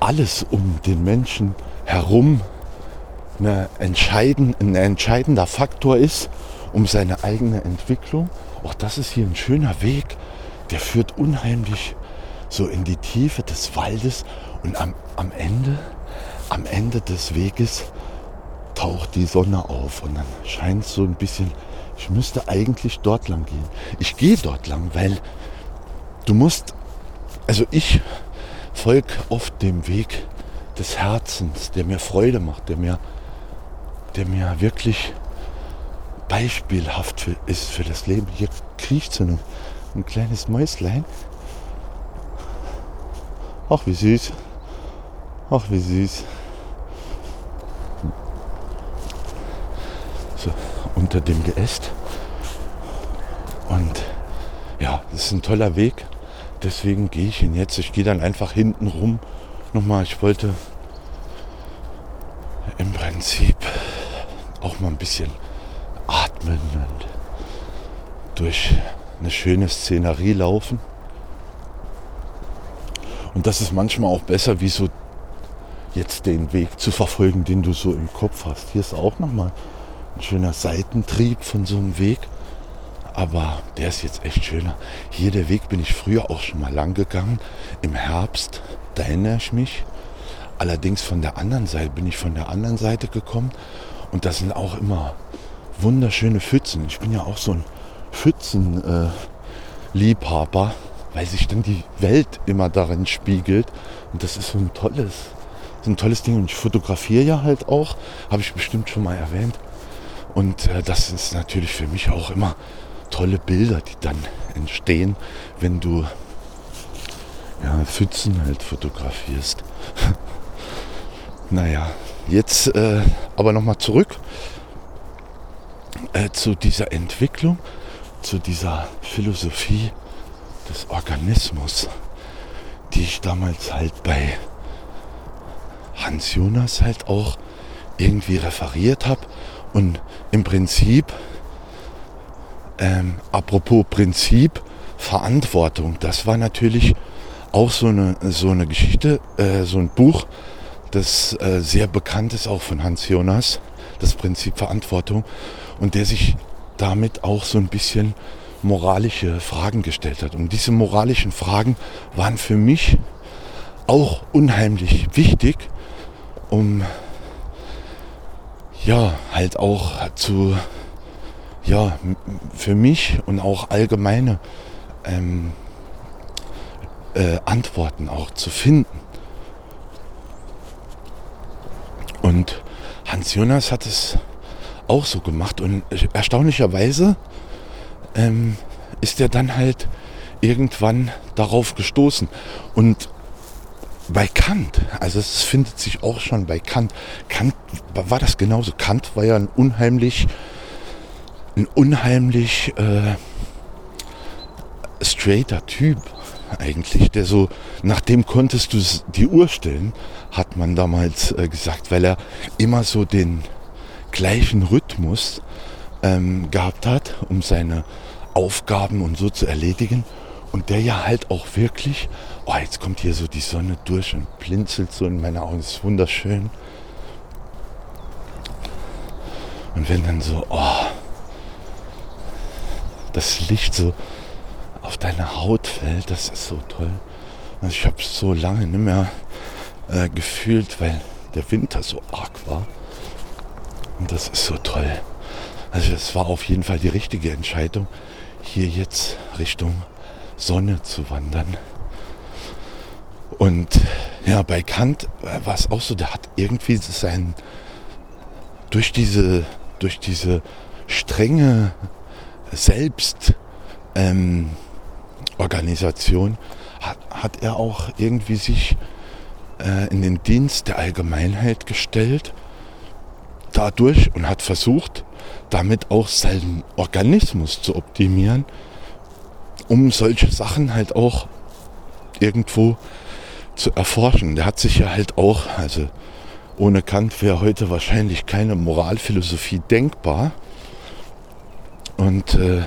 alles um den Menschen herum eine entscheidend, ein entscheidender Faktor ist, um seine eigene Entwicklung. Auch das ist hier ein schöner Weg, der führt unheimlich so in die Tiefe des Waldes und am, am Ende, am Ende des Weges taucht die Sonne auf und dann scheint so ein bisschen, ich müsste eigentlich dort lang gehen. Ich gehe dort lang, weil du musst, also ich folge oft dem Weg des Herzens, der mir Freude macht, der mir, der mir wirklich beispielhaft für, ist für das Leben. Hier kriecht so ein, ein kleines Mäuslein. Ach, wie süß. Ach, wie süß. So, unter dem Geäst. Und ja, das ist ein toller Weg deswegen gehe ich ihn jetzt. Ich gehe dann einfach hinten rum. Nochmal, ich wollte im Prinzip auch mal ein bisschen atmen und durch eine schöne Szenerie laufen. Und das ist manchmal auch besser, wie so jetzt den Weg zu verfolgen, den du so im Kopf hast. Hier ist auch nochmal ein schöner Seitentrieb von so einem Weg. Aber der ist jetzt echt schöner. Hier der Weg bin ich früher auch schon mal lang gegangen. Im Herbst, da erinnere ich mich. Allerdings von der anderen Seite bin ich von der anderen Seite gekommen. Und das sind auch immer wunderschöne Pfützen. Ich bin ja auch so ein Pfützenliebhaber, äh, weil sich dann die Welt immer darin spiegelt. Und das ist so ein tolles, so ein tolles Ding. Und ich fotografiere ja halt auch, habe ich bestimmt schon mal erwähnt. Und äh, das ist natürlich für mich auch immer tolle Bilder, die dann entstehen, wenn du ja, Pfützen halt fotografierst. naja, jetzt äh, aber nochmal zurück äh, zu dieser Entwicklung, zu dieser Philosophie des Organismus, die ich damals halt bei Hans Jonas halt auch irgendwie referiert habe und im Prinzip ähm, apropos Prinzip, Verantwortung, das war natürlich auch so eine, so eine Geschichte, äh, so ein Buch, das äh, sehr bekannt ist, auch von Hans Jonas, das Prinzip Verantwortung, und der sich damit auch so ein bisschen moralische Fragen gestellt hat. Und diese moralischen Fragen waren für mich auch unheimlich wichtig, um ja halt auch zu ja, für mich und auch allgemeine ähm, äh, Antworten auch zu finden. Und Hans Jonas hat es auch so gemacht und erstaunlicherweise ähm, ist er dann halt irgendwann darauf gestoßen. Und bei Kant, also es findet sich auch schon bei Kant. Kant war das genauso. Kant war ja ein unheimlich, ein unheimlich äh, straighter Typ eigentlich, der so, nach dem konntest du die Uhr stellen, hat man damals äh, gesagt, weil er immer so den gleichen Rhythmus ähm, gehabt hat, um seine Aufgaben und so zu erledigen. Und der ja halt auch wirklich, oh, jetzt kommt hier so die Sonne durch und blinzelt so in meine Augen, ist wunderschön. Und wenn dann so, oh, das Licht so auf deine Haut fällt, das ist so toll. Also ich habe es so lange nicht mehr äh, gefühlt, weil der Winter so arg war. Und das ist so toll. Also es war auf jeden Fall die richtige Entscheidung, hier jetzt Richtung Sonne zu wandern. Und ja, bei Kant war es auch so, der hat irgendwie sein, durch diese, durch diese strenge Selbst, ähm, hat, hat er auch irgendwie sich äh, in den Dienst der Allgemeinheit gestellt dadurch und hat versucht, damit auch seinen Organismus zu optimieren, um solche Sachen halt auch irgendwo zu erforschen. Der hat sich ja halt auch, also ohne Kant wäre heute wahrscheinlich keine Moralphilosophie denkbar. Und äh,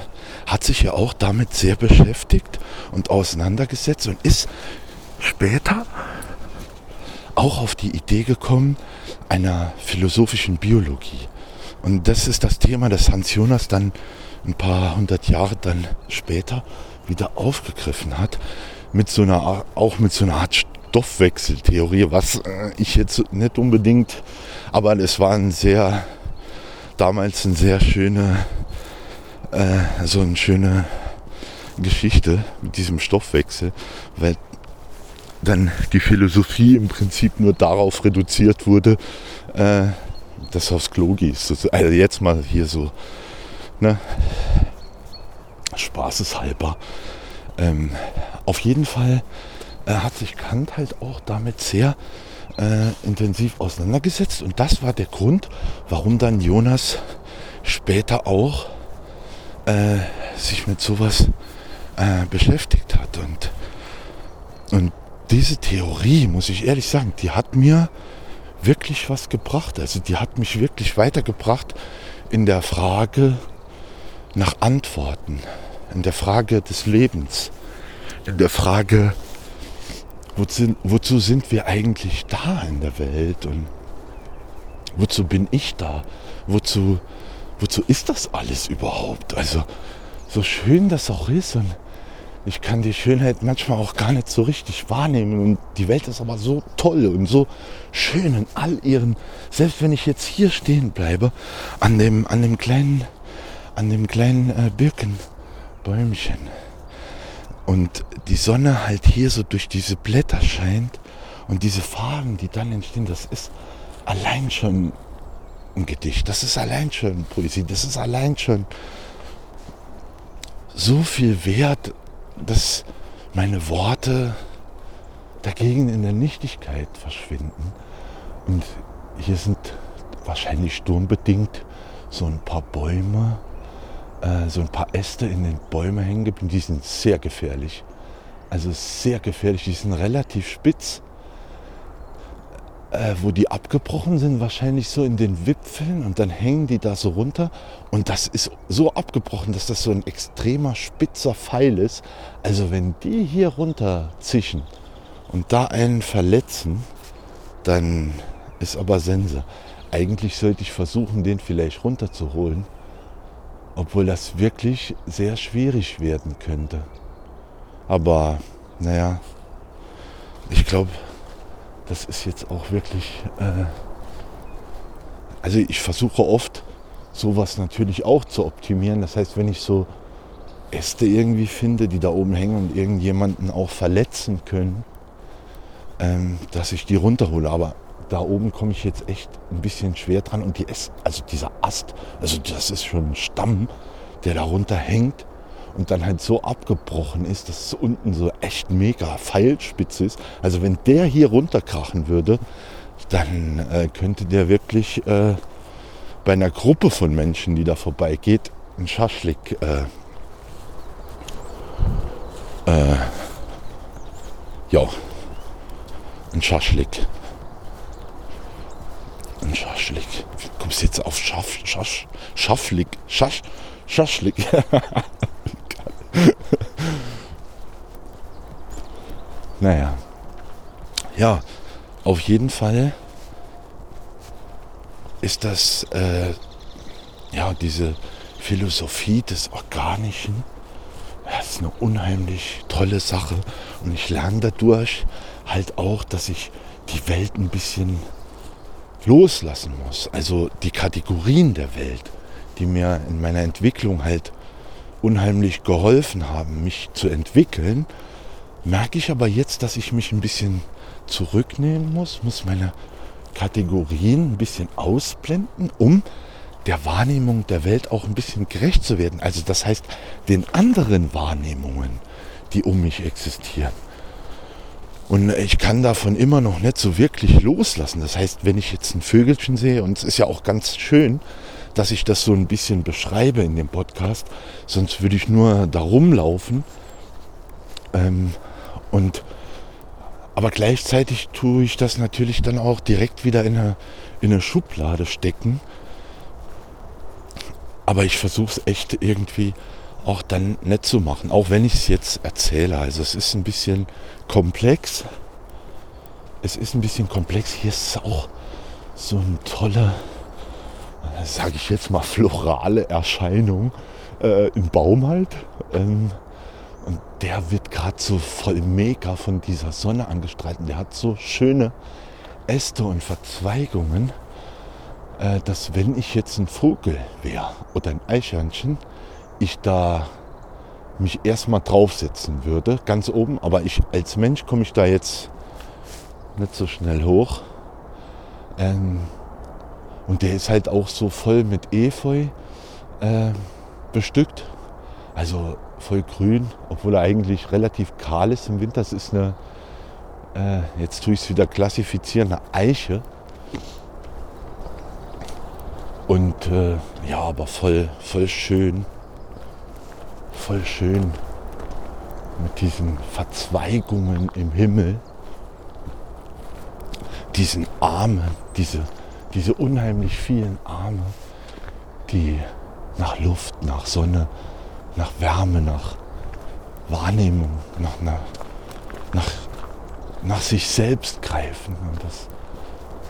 hat sich ja auch damit sehr beschäftigt und auseinandergesetzt und ist später auch auf die Idee gekommen einer philosophischen Biologie. Und das ist das Thema, das Hans Jonas dann ein paar hundert Jahre dann später wieder aufgegriffen hat, mit so einer, auch mit so einer Art Stoffwechseltheorie, was äh, ich jetzt nicht unbedingt, aber es war ein sehr, damals ein sehr schöner äh, so eine schöne Geschichte mit diesem Stoffwechsel, weil dann die Philosophie im Prinzip nur darauf reduziert wurde, äh, dass aufs Klo gehst. Also jetzt mal hier so, ne? Spaßeshalber. Ähm, auf jeden Fall äh, hat sich Kant halt auch damit sehr äh, intensiv auseinandergesetzt und das war der Grund, warum dann Jonas später auch äh, sich mit sowas äh, beschäftigt hat. Und, und diese Theorie, muss ich ehrlich sagen, die hat mir wirklich was gebracht. Also die hat mich wirklich weitergebracht in der Frage nach Antworten, in der Frage des Lebens, in der Frage, wozu, wozu sind wir eigentlich da in der Welt und wozu bin ich da? Wozu wozu ist das alles überhaupt? Also so schön das auch ist und ich kann die Schönheit manchmal auch gar nicht so richtig wahrnehmen und die Welt ist aber so toll und so schön in all ihren, selbst wenn ich jetzt hier stehen bleibe, an dem, an dem kleinen, an dem kleinen äh, Birkenbäumchen und die Sonne halt hier so durch diese Blätter scheint und diese Farben, die dann entstehen, das ist allein schon ein Gedicht. Das ist allein schon Poesie. Das ist allein schon so viel wert, dass meine Worte dagegen in der Nichtigkeit verschwinden. Und hier sind wahrscheinlich sturmbedingt so ein paar Bäume, äh, so ein paar Äste in den Bäumen hängen geblieben. Die sind sehr gefährlich. Also sehr gefährlich. Die sind relativ spitz äh, wo die abgebrochen sind, wahrscheinlich so in den Wipfeln und dann hängen die da so runter und das ist so abgebrochen, dass das so ein extremer spitzer Pfeil ist. Also wenn die hier runter zischen und da einen verletzen, dann ist aber Sense. Eigentlich sollte ich versuchen, den vielleicht runterzuholen, obwohl das wirklich sehr schwierig werden könnte. Aber naja, ich glaube, das ist jetzt auch wirklich. Äh also ich versuche oft sowas natürlich auch zu optimieren. Das heißt, wenn ich so Äste irgendwie finde, die da oben hängen und irgendjemanden auch verletzen können, ähm, dass ich die runterhole. Aber da oben komme ich jetzt echt ein bisschen schwer dran. Und die Äste, also dieser Ast, also das ist schon ein Stamm, der darunter hängt und dann halt so abgebrochen ist, dass es unten so echt mega Pfeilspitz ist. Also wenn der hier runterkrachen würde, dann äh, könnte der wirklich äh, bei einer Gruppe von Menschen, die da vorbeigeht, ein Schaschlik äh, äh, ja, ein Schaschlik. Ein Schaschlik. Kommst du jetzt auf Schaff, Schasch, Schafflik? Schasch, Schaschlik. naja. Ja, auf jeden Fall ist das äh, ja diese Philosophie des Organischen. Das ist eine unheimlich tolle Sache und ich lerne dadurch halt auch, dass ich die Welt ein bisschen loslassen muss. Also die Kategorien der Welt, die mir in meiner Entwicklung halt unheimlich geholfen haben, mich zu entwickeln, merke ich aber jetzt, dass ich mich ein bisschen zurücknehmen muss, muss meine Kategorien ein bisschen ausblenden, um der Wahrnehmung der Welt auch ein bisschen gerecht zu werden. Also das heißt, den anderen Wahrnehmungen, die um mich existieren. Und ich kann davon immer noch nicht so wirklich loslassen. Das heißt, wenn ich jetzt ein Vögelchen sehe, und es ist ja auch ganz schön, dass ich das so ein bisschen beschreibe in dem Podcast, sonst würde ich nur da rumlaufen. Ähm, und aber gleichzeitig tue ich das natürlich dann auch direkt wieder in eine, in eine Schublade stecken. Aber ich versuche es echt irgendwie auch dann nett zu machen, auch wenn ich es jetzt erzähle. Also es ist ein bisschen komplex. Es ist ein bisschen komplex. Hier ist auch so eine tolle, sage ich jetzt mal, florale Erscheinung äh, im Baum halt. Ähm, und der wird gerade so voll mega von dieser Sonne angestrahlt. Und der hat so schöne Äste und Verzweigungen, äh, dass wenn ich jetzt ein Vogel wäre oder ein Eichhörnchen, ich da mich erstmal draufsetzen würde, ganz oben. Aber ich als Mensch komme ich da jetzt nicht so schnell hoch. Ähm, und der ist halt auch so voll mit Efeu äh, bestückt. Also voll grün, obwohl er eigentlich relativ kahl ist im Winter. Das ist eine, äh, jetzt tue ich es wieder klassifizieren, eine Eiche. Und äh, ja, aber voll, voll schön voll schön mit diesen Verzweigungen im Himmel, diesen Armen, diese, diese unheimlich vielen Arme, die nach Luft, nach Sonne, nach Wärme, nach Wahrnehmung, nach, einer, nach, nach sich selbst greifen. Und das,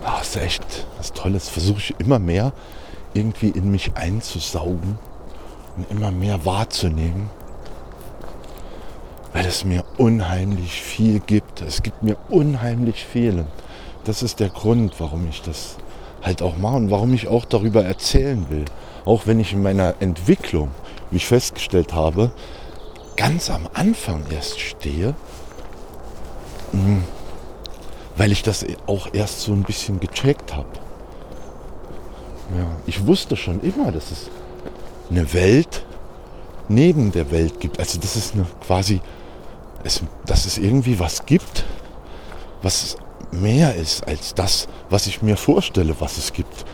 ach, ist echt was Tolles. Versuche ich immer mehr irgendwie in mich einzusaugen und immer mehr wahrzunehmen, weil es mir unheimlich viel gibt. Es gibt mir unheimlich viel. Und das ist der Grund, warum ich das halt auch mache und warum ich auch darüber erzählen will. Auch wenn ich in meiner Entwicklung, wie ich festgestellt habe, ganz am Anfang erst stehe, hm, weil ich das auch erst so ein bisschen gecheckt habe. Ja, ich wusste schon immer, dass es eine Welt neben der Welt gibt. Also das ist eine quasi, es, dass es irgendwie was gibt, was mehr ist als das, was ich mir vorstelle, was es gibt.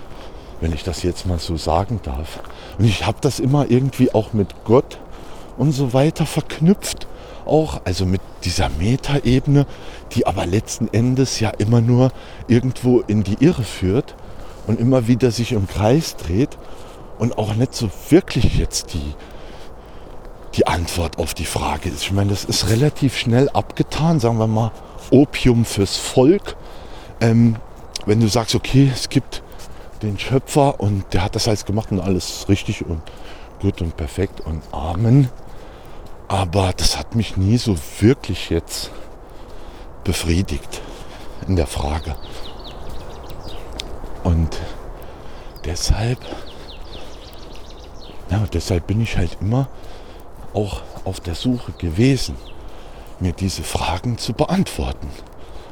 Wenn ich das jetzt mal so sagen darf. Und ich habe das immer irgendwie auch mit Gott und so weiter verknüpft. Auch also mit dieser Metaebene, die aber letzten Endes ja immer nur irgendwo in die Irre führt und immer wieder sich im Kreis dreht und auch nicht so wirklich jetzt die, die Antwort auf die Frage ist. Ich meine, das ist relativ schnell abgetan, sagen wir mal, Opium fürs Volk. Ähm, wenn du sagst, okay, es gibt den Schöpfer und der hat das alles gemacht und alles richtig und gut und perfekt und Amen. Aber das hat mich nie so wirklich jetzt befriedigt in der Frage. Und deshalb ja, deshalb bin ich halt immer auch auf der Suche gewesen, mir diese Fragen zu beantworten.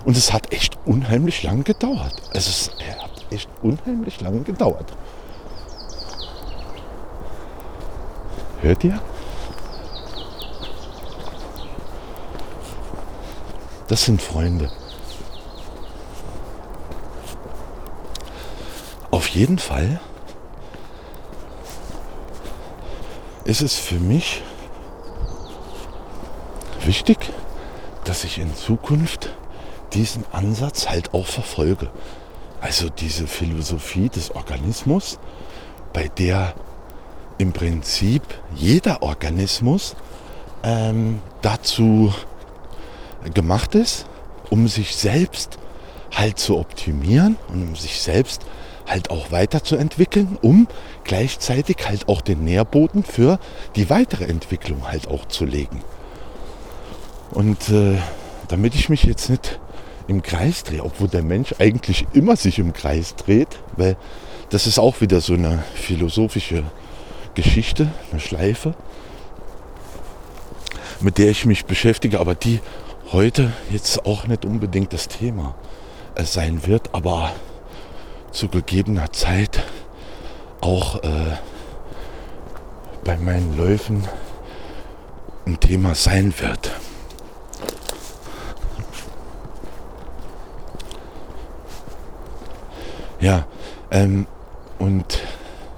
Und es hat echt unheimlich lange gedauert. Also es hat echt unheimlich lange gedauert. Hört ihr? Das sind Freunde. Auf jeden Fall ist es für mich wichtig, dass ich in Zukunft diesen Ansatz halt auch verfolge. Also diese Philosophie des Organismus, bei der im Prinzip jeder Organismus ähm, dazu gemacht ist, um sich selbst halt zu optimieren und um sich selbst halt auch weiterzuentwickeln, um gleichzeitig halt auch den Nährboden für die weitere Entwicklung halt auch zu legen. Und äh, damit ich mich jetzt nicht im Kreis drehe, obwohl der Mensch eigentlich immer sich im Kreis dreht, weil das ist auch wieder so eine philosophische Geschichte, eine Schleife, mit der ich mich beschäftige, aber die heute jetzt auch nicht unbedingt das Thema äh, sein wird, aber zu gegebener Zeit auch äh, bei meinen Läufen ein Thema sein wird. Ja, ähm, und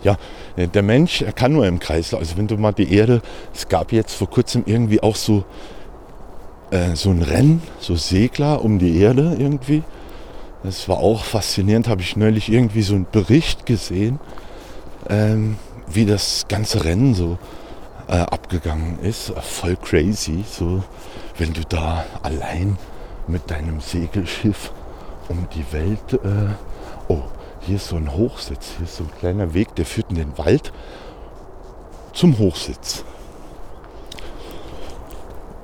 ja, der Mensch, er kann nur im Kreis. Also wenn du mal die Erde, es gab jetzt vor kurzem irgendwie auch so, äh, so ein Rennen, so Segler um die Erde irgendwie. Das war auch faszinierend, habe ich neulich irgendwie so einen Bericht gesehen, ähm, wie das ganze Rennen so äh, abgegangen ist. Voll crazy, so wenn du da allein mit deinem Segelschiff um die Welt äh, hier ist so ein Hochsitz, hier ist so ein kleiner Weg, der führt in den Wald zum Hochsitz.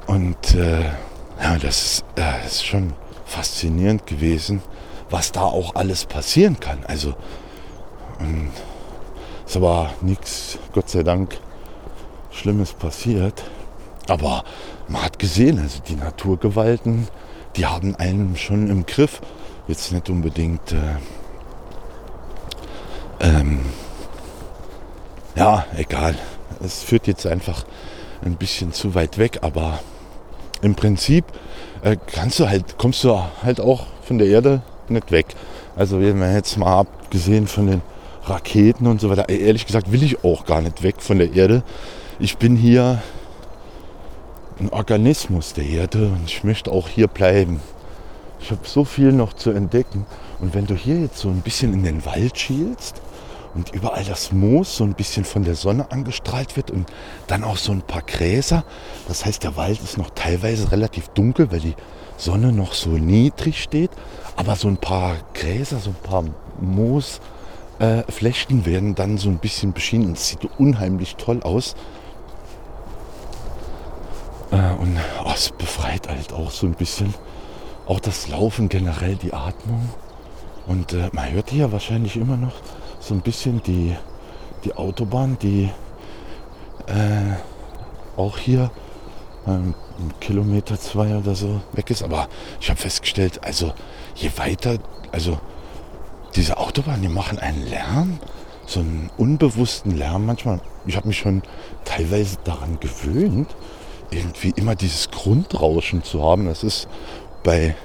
Und äh, ja, das ist, äh, ist schon faszinierend gewesen, was da auch alles passieren kann. Also ist aber nichts, Gott sei Dank, Schlimmes passiert. Aber man hat gesehen, also die Naturgewalten, die haben einen schon im Griff. Jetzt nicht unbedingt äh, ähm, ja, egal. Es führt jetzt einfach ein bisschen zu weit weg, aber im Prinzip äh, kannst du halt, kommst du halt auch von der Erde nicht weg. Also wenn man jetzt mal abgesehen von den Raketen und so weiter, ehrlich gesagt will ich auch gar nicht weg von der Erde. Ich bin hier ein Organismus der Erde und ich möchte auch hier bleiben. Ich habe so viel noch zu entdecken. Und wenn du hier jetzt so ein bisschen in den Wald schielst, und überall das Moos so ein bisschen von der Sonne angestrahlt wird und dann auch so ein paar Gräser. Das heißt, der Wald ist noch teilweise relativ dunkel, weil die Sonne noch so niedrig steht. Aber so ein paar Gräser, so ein paar Moosflechten äh, werden dann so ein bisschen beschienen. Es sieht unheimlich toll aus. Äh, und oh, es befreit halt auch so ein bisschen. Auch das Laufen generell, die Atmung. Und äh, man hört hier wahrscheinlich immer noch so ein bisschen die, die Autobahn, die äh, auch hier ähm, Kilometer zwei oder so weg ist. Aber ich habe festgestellt, also je weiter, also diese Autobahnen, die machen einen Lärm, so einen unbewussten Lärm manchmal. Ich habe mich schon teilweise daran gewöhnt, irgendwie immer dieses Grundrauschen zu haben. Das ist bei,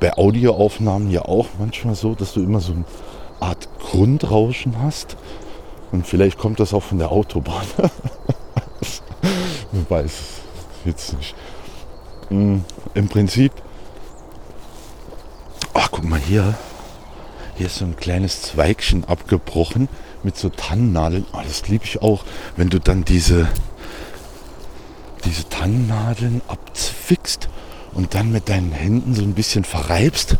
bei Audioaufnahmen ja auch manchmal so, dass du immer so ein Art Grundrauschen hast. Und vielleicht kommt das auch von der Autobahn. Man weiß jetzt nicht. Hm, Im Prinzip, ach guck mal hier, hier ist so ein kleines Zweigchen abgebrochen mit so Tannennadeln. Oh, das liebe ich auch, wenn du dann diese, diese Tannennadeln abzwickst und dann mit deinen Händen so ein bisschen verreibst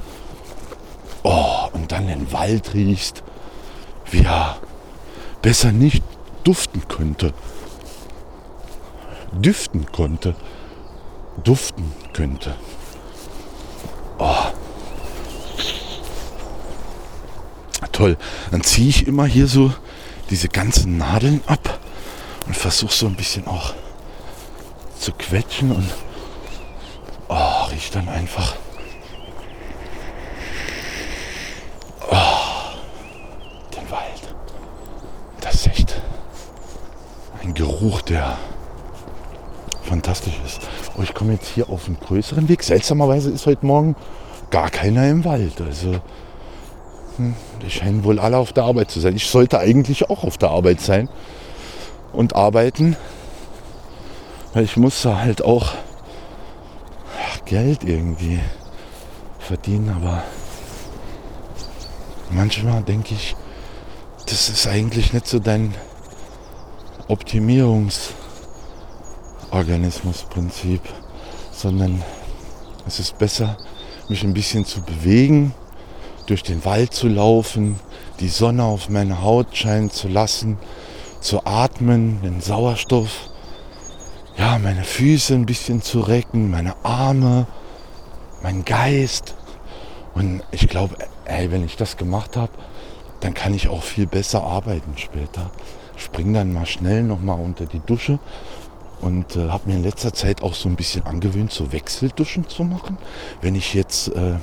Oh, und dann den Wald riechst, wie er besser nicht duften könnte. Düften konnte. Duften könnte. Oh. Toll. Dann ziehe ich immer hier so diese ganzen Nadeln ab und versuche so ein bisschen auch zu quetschen und oh, riecht dann einfach Geruch, der fantastisch ist. Oh, ich komme jetzt hier auf einen größeren Weg. Seltsamerweise ist heute Morgen gar keiner im Wald. Also hm, die scheinen wohl alle auf der Arbeit zu sein. Ich sollte eigentlich auch auf der Arbeit sein und arbeiten. Weil ich muss halt auch Geld irgendwie verdienen. Aber manchmal denke ich, das ist eigentlich nicht so dein Optimierungsorganismusprinzip, sondern es ist besser, mich ein bisschen zu bewegen, durch den Wald zu laufen, die Sonne auf meine Haut scheinen zu lassen, zu atmen, den Sauerstoff, ja, meine Füße ein bisschen zu recken, meine Arme, mein Geist. Und ich glaube, ey, wenn ich das gemacht habe, dann kann ich auch viel besser arbeiten später. Spring dann mal schnell nochmal unter die Dusche und äh, habe mir in letzter Zeit auch so ein bisschen angewöhnt, so Wechselduschen zu machen. Wenn ich jetzt äh,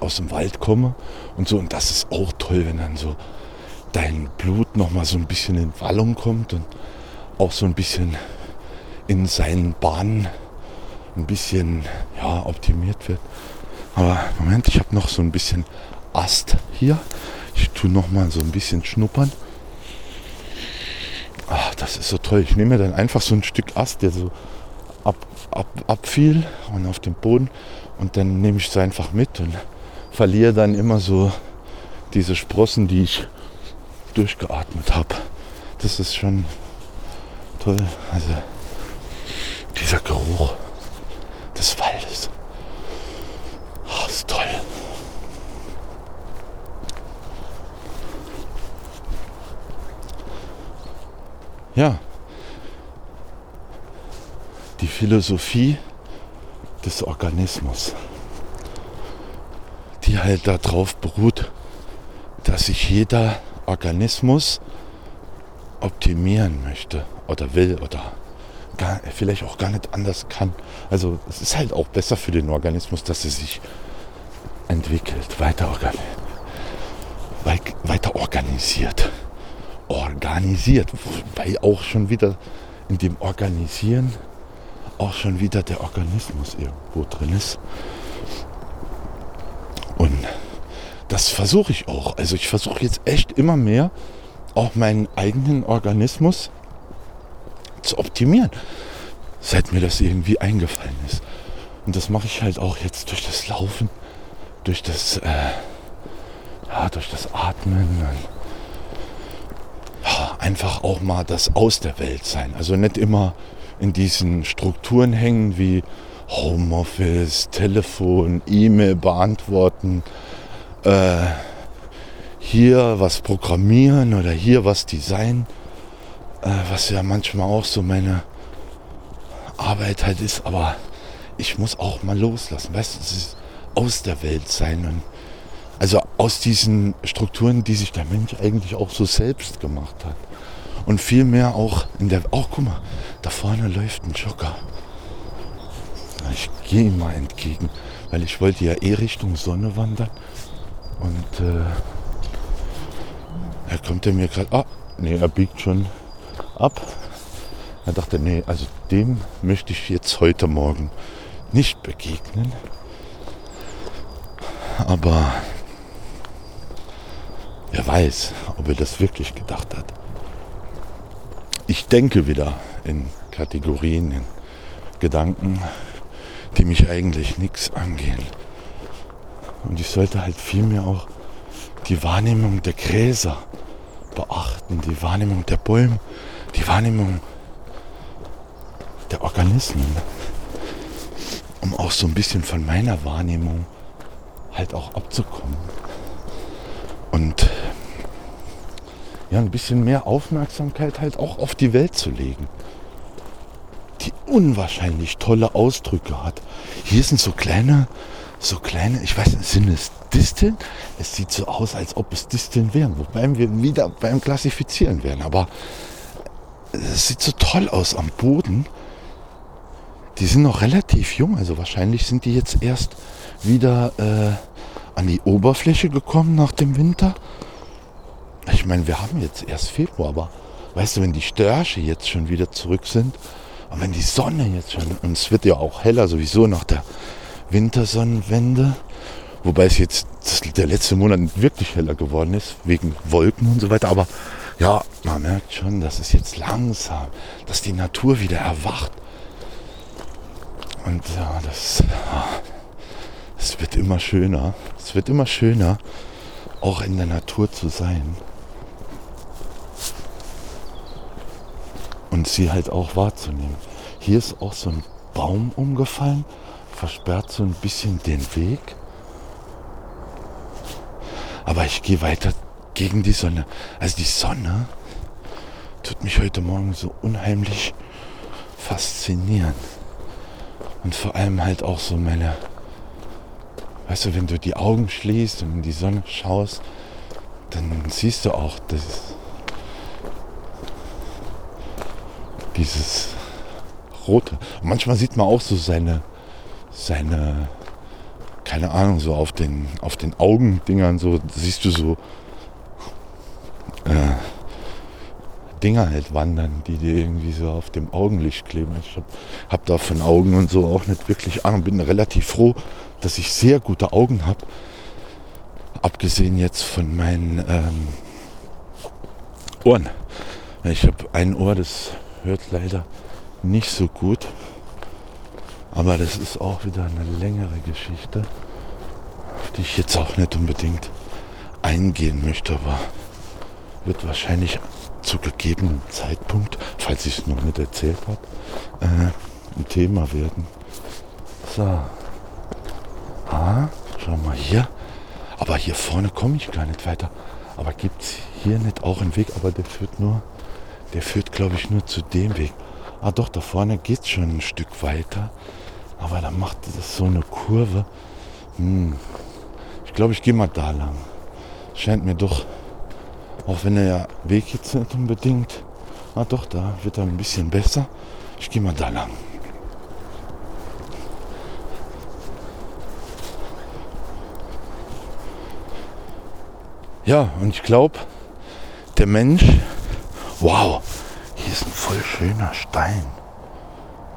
aus dem Wald komme und so, und das ist auch toll, wenn dann so dein Blut nochmal so ein bisschen in Wallung kommt und auch so ein bisschen in seinen Bahnen ein bisschen ja, optimiert wird. Aber Moment, ich habe noch so ein bisschen Ast hier. Ich tue noch mal so ein bisschen schnuppern. Ach, das ist so toll. Ich nehme dann einfach so ein Stück Ast, der so ab, ab, abfiel und auf dem Boden und dann nehme ich es einfach mit und verliere dann immer so diese Sprossen, die ich durchgeatmet habe. Das ist schon toll. Also dieser Geruch des Waldes. Oh, ist toll. Ja. Die Philosophie des Organismus, die halt darauf beruht, dass sich jeder Organismus optimieren möchte oder will oder gar, vielleicht auch gar nicht anders kann. Also es ist halt auch besser für den Organismus, dass er sich entwickelt, weiter, organi weiter organisiert. Organisiert, wobei auch schon wieder in dem Organisieren auch schon wieder der Organismus irgendwo drin ist. Und das versuche ich auch. Also ich versuche jetzt echt immer mehr auch meinen eigenen Organismus zu optimieren, seit mir das irgendwie eingefallen ist. Und das mache ich halt auch jetzt durch das Laufen, durch das, äh, ja, durch das Atmen. Und, einfach auch mal das aus der Welt sein. Also nicht immer in diesen Strukturen hängen wie Homeoffice, Telefon, E-Mail beantworten, äh, hier was programmieren oder hier was designen äh, was ja manchmal auch so meine Arbeit halt ist, aber ich muss auch mal loslassen, weißt du, es ist aus der Welt sein und also aus diesen Strukturen, die sich der Mensch eigentlich auch so selbst gemacht hat. Und vielmehr auch in der, auch guck mal, da vorne läuft ein Jogger. Ich gehe ihm mal entgegen, weil ich wollte ja eh Richtung Sonne wandern. Und äh, er kommt er mir gerade, ah, nee, er biegt schon ab. Er dachte, nee, also dem möchte ich jetzt heute Morgen nicht begegnen. Aber wer weiß, ob er das wirklich gedacht hat. Ich denke wieder in Kategorien, in Gedanken, die mich eigentlich nichts angehen. Und ich sollte halt vielmehr auch die Wahrnehmung der Gräser beachten, die Wahrnehmung der Bäume, die Wahrnehmung der Organismen, um auch so ein bisschen von meiner Wahrnehmung halt auch abzukommen. Und ja, ein bisschen mehr Aufmerksamkeit halt auch auf die Welt zu legen. Die unwahrscheinlich tolle Ausdrücke hat. Hier sind so kleine, so kleine, ich weiß nicht, sind es Disteln? Es sieht so aus, als ob es Disteln wären, wobei wir wieder beim Klassifizieren wären. Aber es sieht so toll aus am Boden. Die sind noch relativ jung, also wahrscheinlich sind die jetzt erst wieder äh, an die Oberfläche gekommen nach dem Winter. Ich meine, wir haben jetzt erst Februar, aber weißt du, wenn die Störche jetzt schon wieder zurück sind Und wenn die Sonne jetzt schon, und es wird ja auch heller sowieso nach der Wintersonnenwende, wobei es jetzt der letzte Monat wirklich heller geworden ist, wegen Wolken und so weiter, aber ja, man merkt schon, dass es jetzt langsam, dass die Natur wieder erwacht. Und ja, das, es wird immer schöner. Es wird immer schöner, auch in der Natur zu sein. Und sie halt auch wahrzunehmen. Hier ist auch so ein Baum umgefallen, versperrt so ein bisschen den Weg. Aber ich gehe weiter gegen die Sonne. Also die Sonne tut mich heute Morgen so unheimlich faszinieren. Und vor allem halt auch so meine, weißt du, wenn du die Augen schließt und in die Sonne schaust, dann siehst du auch das, dieses rote. Und manchmal sieht man auch so seine, seine, keine Ahnung, so auf den, auf den Augendingern, so siehst du so äh, Dinger halt wandern, die dir irgendwie so auf dem Augenlicht kleben. Ich habe hab da von Augen und so auch nicht wirklich Ahnung. Bin relativ froh, dass ich sehr gute Augen habe. Abgesehen jetzt von meinen ähm, Ohren. Ich habe ein Ohr, das hört leider nicht so gut. Aber das ist auch wieder eine längere Geschichte, auf die ich jetzt auch nicht unbedingt eingehen möchte. Aber wird wahrscheinlich zu gegebenen Zeitpunkt, falls ich es noch nicht erzählt habe, äh, ein Thema werden. So. Ah, schau mal hier. Aber hier vorne komme ich gar nicht weiter. Aber gibt es hier nicht auch einen Weg? Aber der führt nur, der führt glaube ich nur zu dem Weg. Ah doch, da vorne geht es schon ein Stück weiter. Aber dann macht das so eine Kurve. Hm. Ich glaube, ich gehe mal da lang. Scheint mir doch auch wenn der Weg jetzt nicht unbedingt. Ah doch, da wird er ein bisschen besser. Ich gehe mal da lang. Ja, und ich glaube, der Mensch, wow, hier ist ein voll schöner Stein.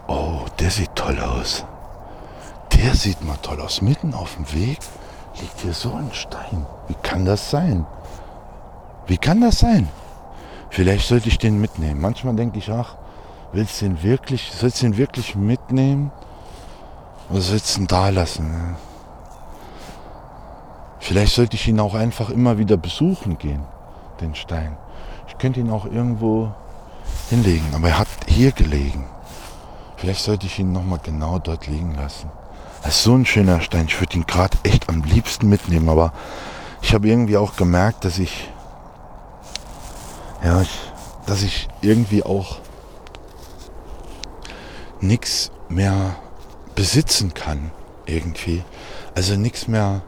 Oh, der sieht toll aus. Der sieht mal toll aus. Mitten auf dem Weg liegt hier so ein Stein. Wie kann das sein? Wie kann das sein? Vielleicht sollte ich den mitnehmen. Manchmal denke ich, ach, willst du den wirklich, sollst du den wirklich mitnehmen? Oder sollst du ihn da lassen? Vielleicht sollte ich ihn auch einfach immer wieder besuchen gehen, den Stein. Könnte ihn auch irgendwo hinlegen, aber er hat hier gelegen. Vielleicht sollte ich ihn nochmal genau dort liegen lassen. Das ist so ein schöner Stein. Ich würde ihn gerade echt am liebsten mitnehmen, aber ich habe irgendwie auch gemerkt, dass ich ja, ich, dass ich irgendwie auch nichts mehr besitzen kann, irgendwie. Also nichts mehr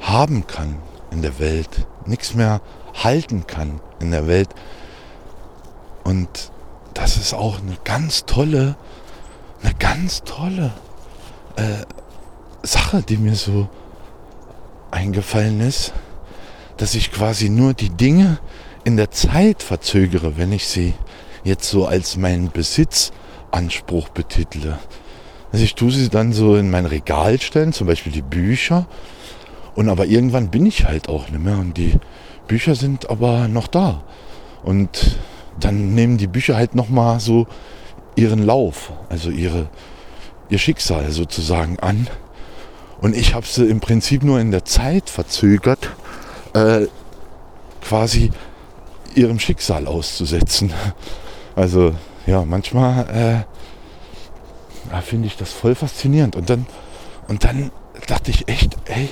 haben kann in der Welt, nichts mehr halten kann in der Welt. Und das ist auch eine ganz tolle, eine ganz tolle äh, Sache, die mir so eingefallen ist, dass ich quasi nur die Dinge, in der Zeit verzögere, wenn ich sie jetzt so als meinen Besitzanspruch betitle. Also ich tue sie dann so in mein Regal stellen, zum Beispiel die Bücher. Und aber irgendwann bin ich halt auch nicht mehr. Und die Bücher sind aber noch da. Und dann nehmen die Bücher halt nochmal so ihren Lauf, also ihre, ihr Schicksal sozusagen an. Und ich habe sie im Prinzip nur in der Zeit verzögert, äh, quasi ihrem Schicksal auszusetzen. Also ja, manchmal äh, finde ich das voll faszinierend. Und dann, und dann dachte ich echt, ey,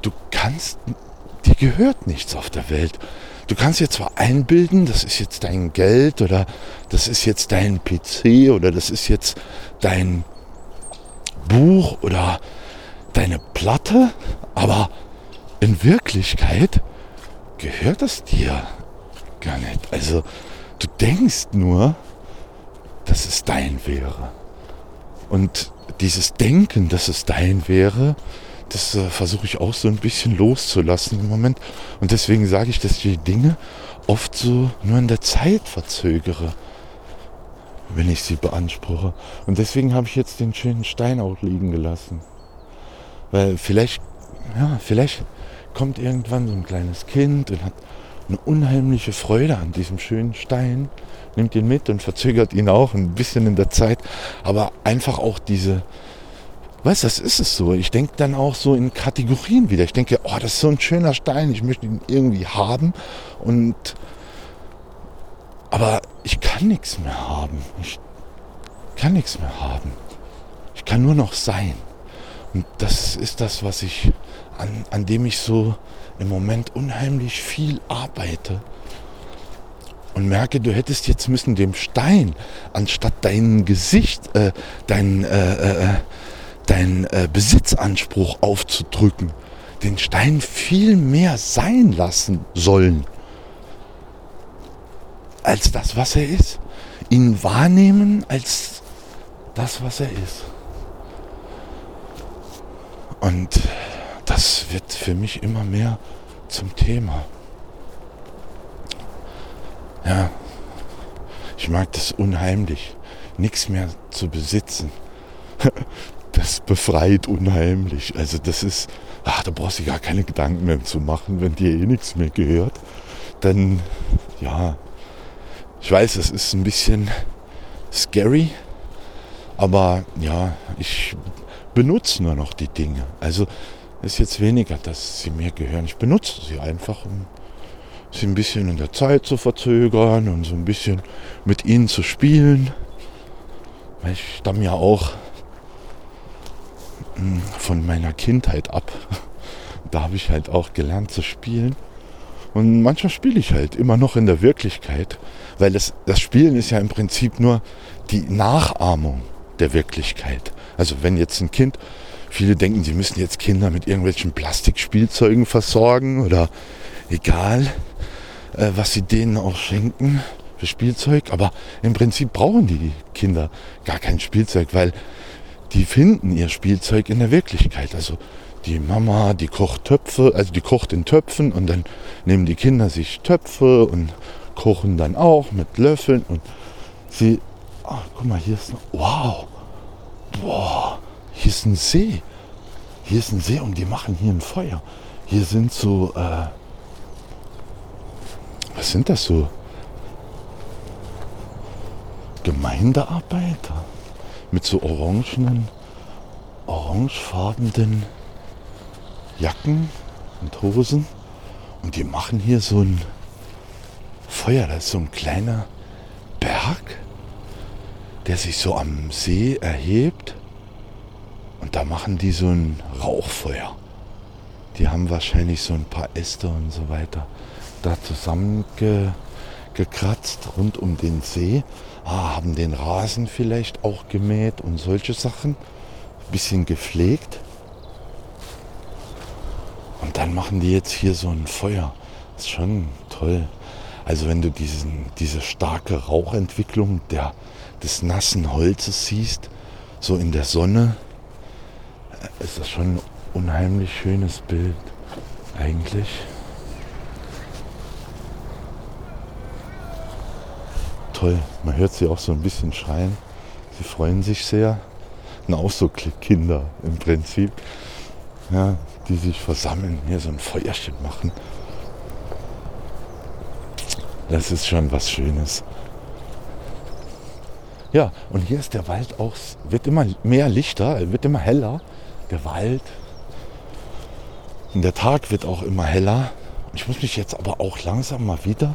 du kannst, dir gehört nichts auf der Welt. Du kannst dir zwar einbilden, das ist jetzt dein Geld oder das ist jetzt dein PC oder das ist jetzt dein Buch oder deine Platte, aber in Wirklichkeit gehört es dir gar nicht. Also du denkst nur, dass es dein wäre. Und dieses Denken, dass es dein wäre, das äh, versuche ich auch so ein bisschen loszulassen im Moment. Und deswegen sage ich, dass ich die Dinge oft so nur in der Zeit verzögere. wenn ich sie beanspruche. Und deswegen habe ich jetzt den schönen Stein auch liegen gelassen. Weil vielleicht, ja, vielleicht kommt irgendwann so ein kleines Kind und hat eine unheimliche Freude an diesem schönen Stein, nimmt ihn mit und verzögert ihn auch ein bisschen in der Zeit, aber einfach auch diese, weißt du, das ist es so. Ich denke dann auch so in Kategorien wieder. Ich denke, oh, das ist so ein schöner Stein, ich möchte ihn irgendwie haben und aber ich kann nichts mehr haben. Ich kann nichts mehr haben. Ich kann nur noch sein. Und das ist das, was ich, an, an dem ich so im Moment unheimlich viel arbeite. Und merke, du hättest jetzt müssen dem Stein, anstatt dein Gesicht, äh, dein, äh, äh, äh, dein äh, Besitzanspruch aufzudrücken, den Stein viel mehr sein lassen sollen als das, was er ist. Ihn wahrnehmen als das, was er ist. Und das wird für mich immer mehr zum Thema. Ja, ich mag das unheimlich, nichts mehr zu besitzen. Das befreit unheimlich. Also das ist, ach, da brauchst du gar keine Gedanken mehr zu machen, wenn dir eh nichts mehr gehört. Dann, ja, ich weiß, es ist ein bisschen scary, aber ja, ich benutze nur noch die Dinge. Also ist jetzt weniger, dass sie mir gehören. Ich benutze sie einfach, um sie ein bisschen in der Zeit zu verzögern und so ein bisschen mit ihnen zu spielen. Weil ich stamme ja auch von meiner Kindheit ab. Da habe ich halt auch gelernt zu spielen. Und manchmal spiele ich halt immer noch in der Wirklichkeit, weil das, das Spielen ist ja im Prinzip nur die Nachahmung der Wirklichkeit. Also wenn jetzt ein Kind, viele denken, sie müssen jetzt Kinder mit irgendwelchen Plastikspielzeugen versorgen oder egal, äh, was sie denen auch schenken für Spielzeug. Aber im Prinzip brauchen die Kinder gar kein Spielzeug, weil die finden ihr Spielzeug in der Wirklichkeit. Also die Mama, die kocht Töpfe, also die kocht in Töpfen und dann nehmen die Kinder sich Töpfe und kochen dann auch mit Löffeln und sie, ach, guck mal, hier ist noch, wow, boah, hier ist ein See. Hier ist ein See und die machen hier ein Feuer. Hier sind so, äh, was sind das so? Gemeindearbeiter mit so orangenen, orangefarbenen Jacken und Hosen und die machen hier so ein Feuer. Das ist so ein kleiner Berg, der sich so am See erhebt und da machen die so ein Rauchfeuer. Die haben wahrscheinlich so ein paar Äste und so weiter da zusammengekratzt rund um den See. Ah, haben den Rasen vielleicht auch gemäht und solche Sachen. Bisschen gepflegt. Und dann machen die jetzt hier so ein Feuer. Das ist schon toll. Also wenn du diesen, diese starke Rauchentwicklung der, des nassen Holzes siehst, so in der Sonne, äh, ist das schon ein unheimlich schönes Bild eigentlich. Toll, man hört sie auch so ein bisschen schreien. Sie freuen sich sehr. Und auch so Kinder im Prinzip. Ja, die sich versammeln, hier so ein Feuerchen machen. Das ist schon was Schönes. Ja, und hier ist der Wald auch, wird immer mehr lichter, wird immer heller. Der Wald. Und der Tag wird auch immer heller. Ich muss mich jetzt aber auch langsam mal wieder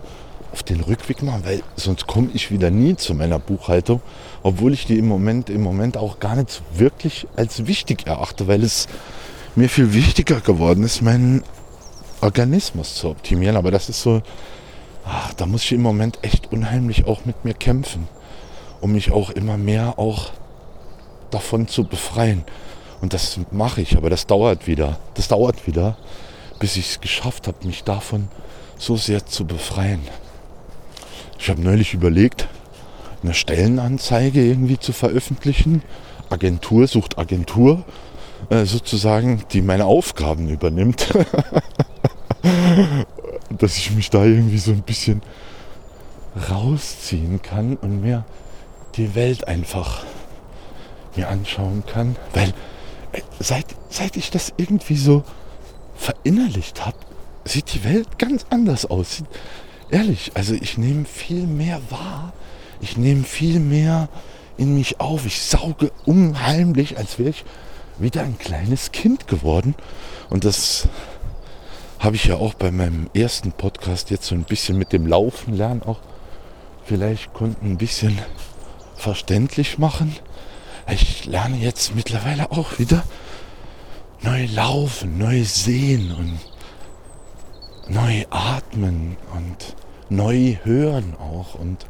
auf den Rückweg machen, weil sonst komme ich wieder nie zu meiner Buchhaltung, obwohl ich die im Moment, im Moment auch gar nicht wirklich als wichtig erachte, weil es mir viel wichtiger geworden ist, meinen Organismus zu optimieren. Aber das ist so, ach, da muss ich im Moment echt unheimlich auch mit mir kämpfen, um mich auch immer mehr auch davon zu befreien. Und das mache ich, aber das dauert wieder. Das dauert wieder, bis ich es geschafft habe, mich davon so sehr zu befreien. Ich habe neulich überlegt, eine Stellenanzeige irgendwie zu veröffentlichen. Agentur sucht Agentur äh, sozusagen, die meine Aufgaben übernimmt. Dass ich mich da irgendwie so ein bisschen rausziehen kann und mehr die Welt einfach mir anschauen kann. Weil äh, seit, seit ich das irgendwie so verinnerlicht habe, sieht die Welt ganz anders aus. Sieht, ehrlich, also ich nehme viel mehr wahr. Ich nehme viel mehr in mich auf. Ich sauge unheimlich, als wäre ich wieder ein kleines Kind geworden. Und das habe ich ja auch bei meinem ersten Podcast jetzt so ein bisschen mit dem Laufen lernen auch vielleicht konnten ein bisschen verständlich machen. Ich lerne jetzt mittlerweile auch wieder neu laufen, neu sehen und neu atmen und neu hören auch. Und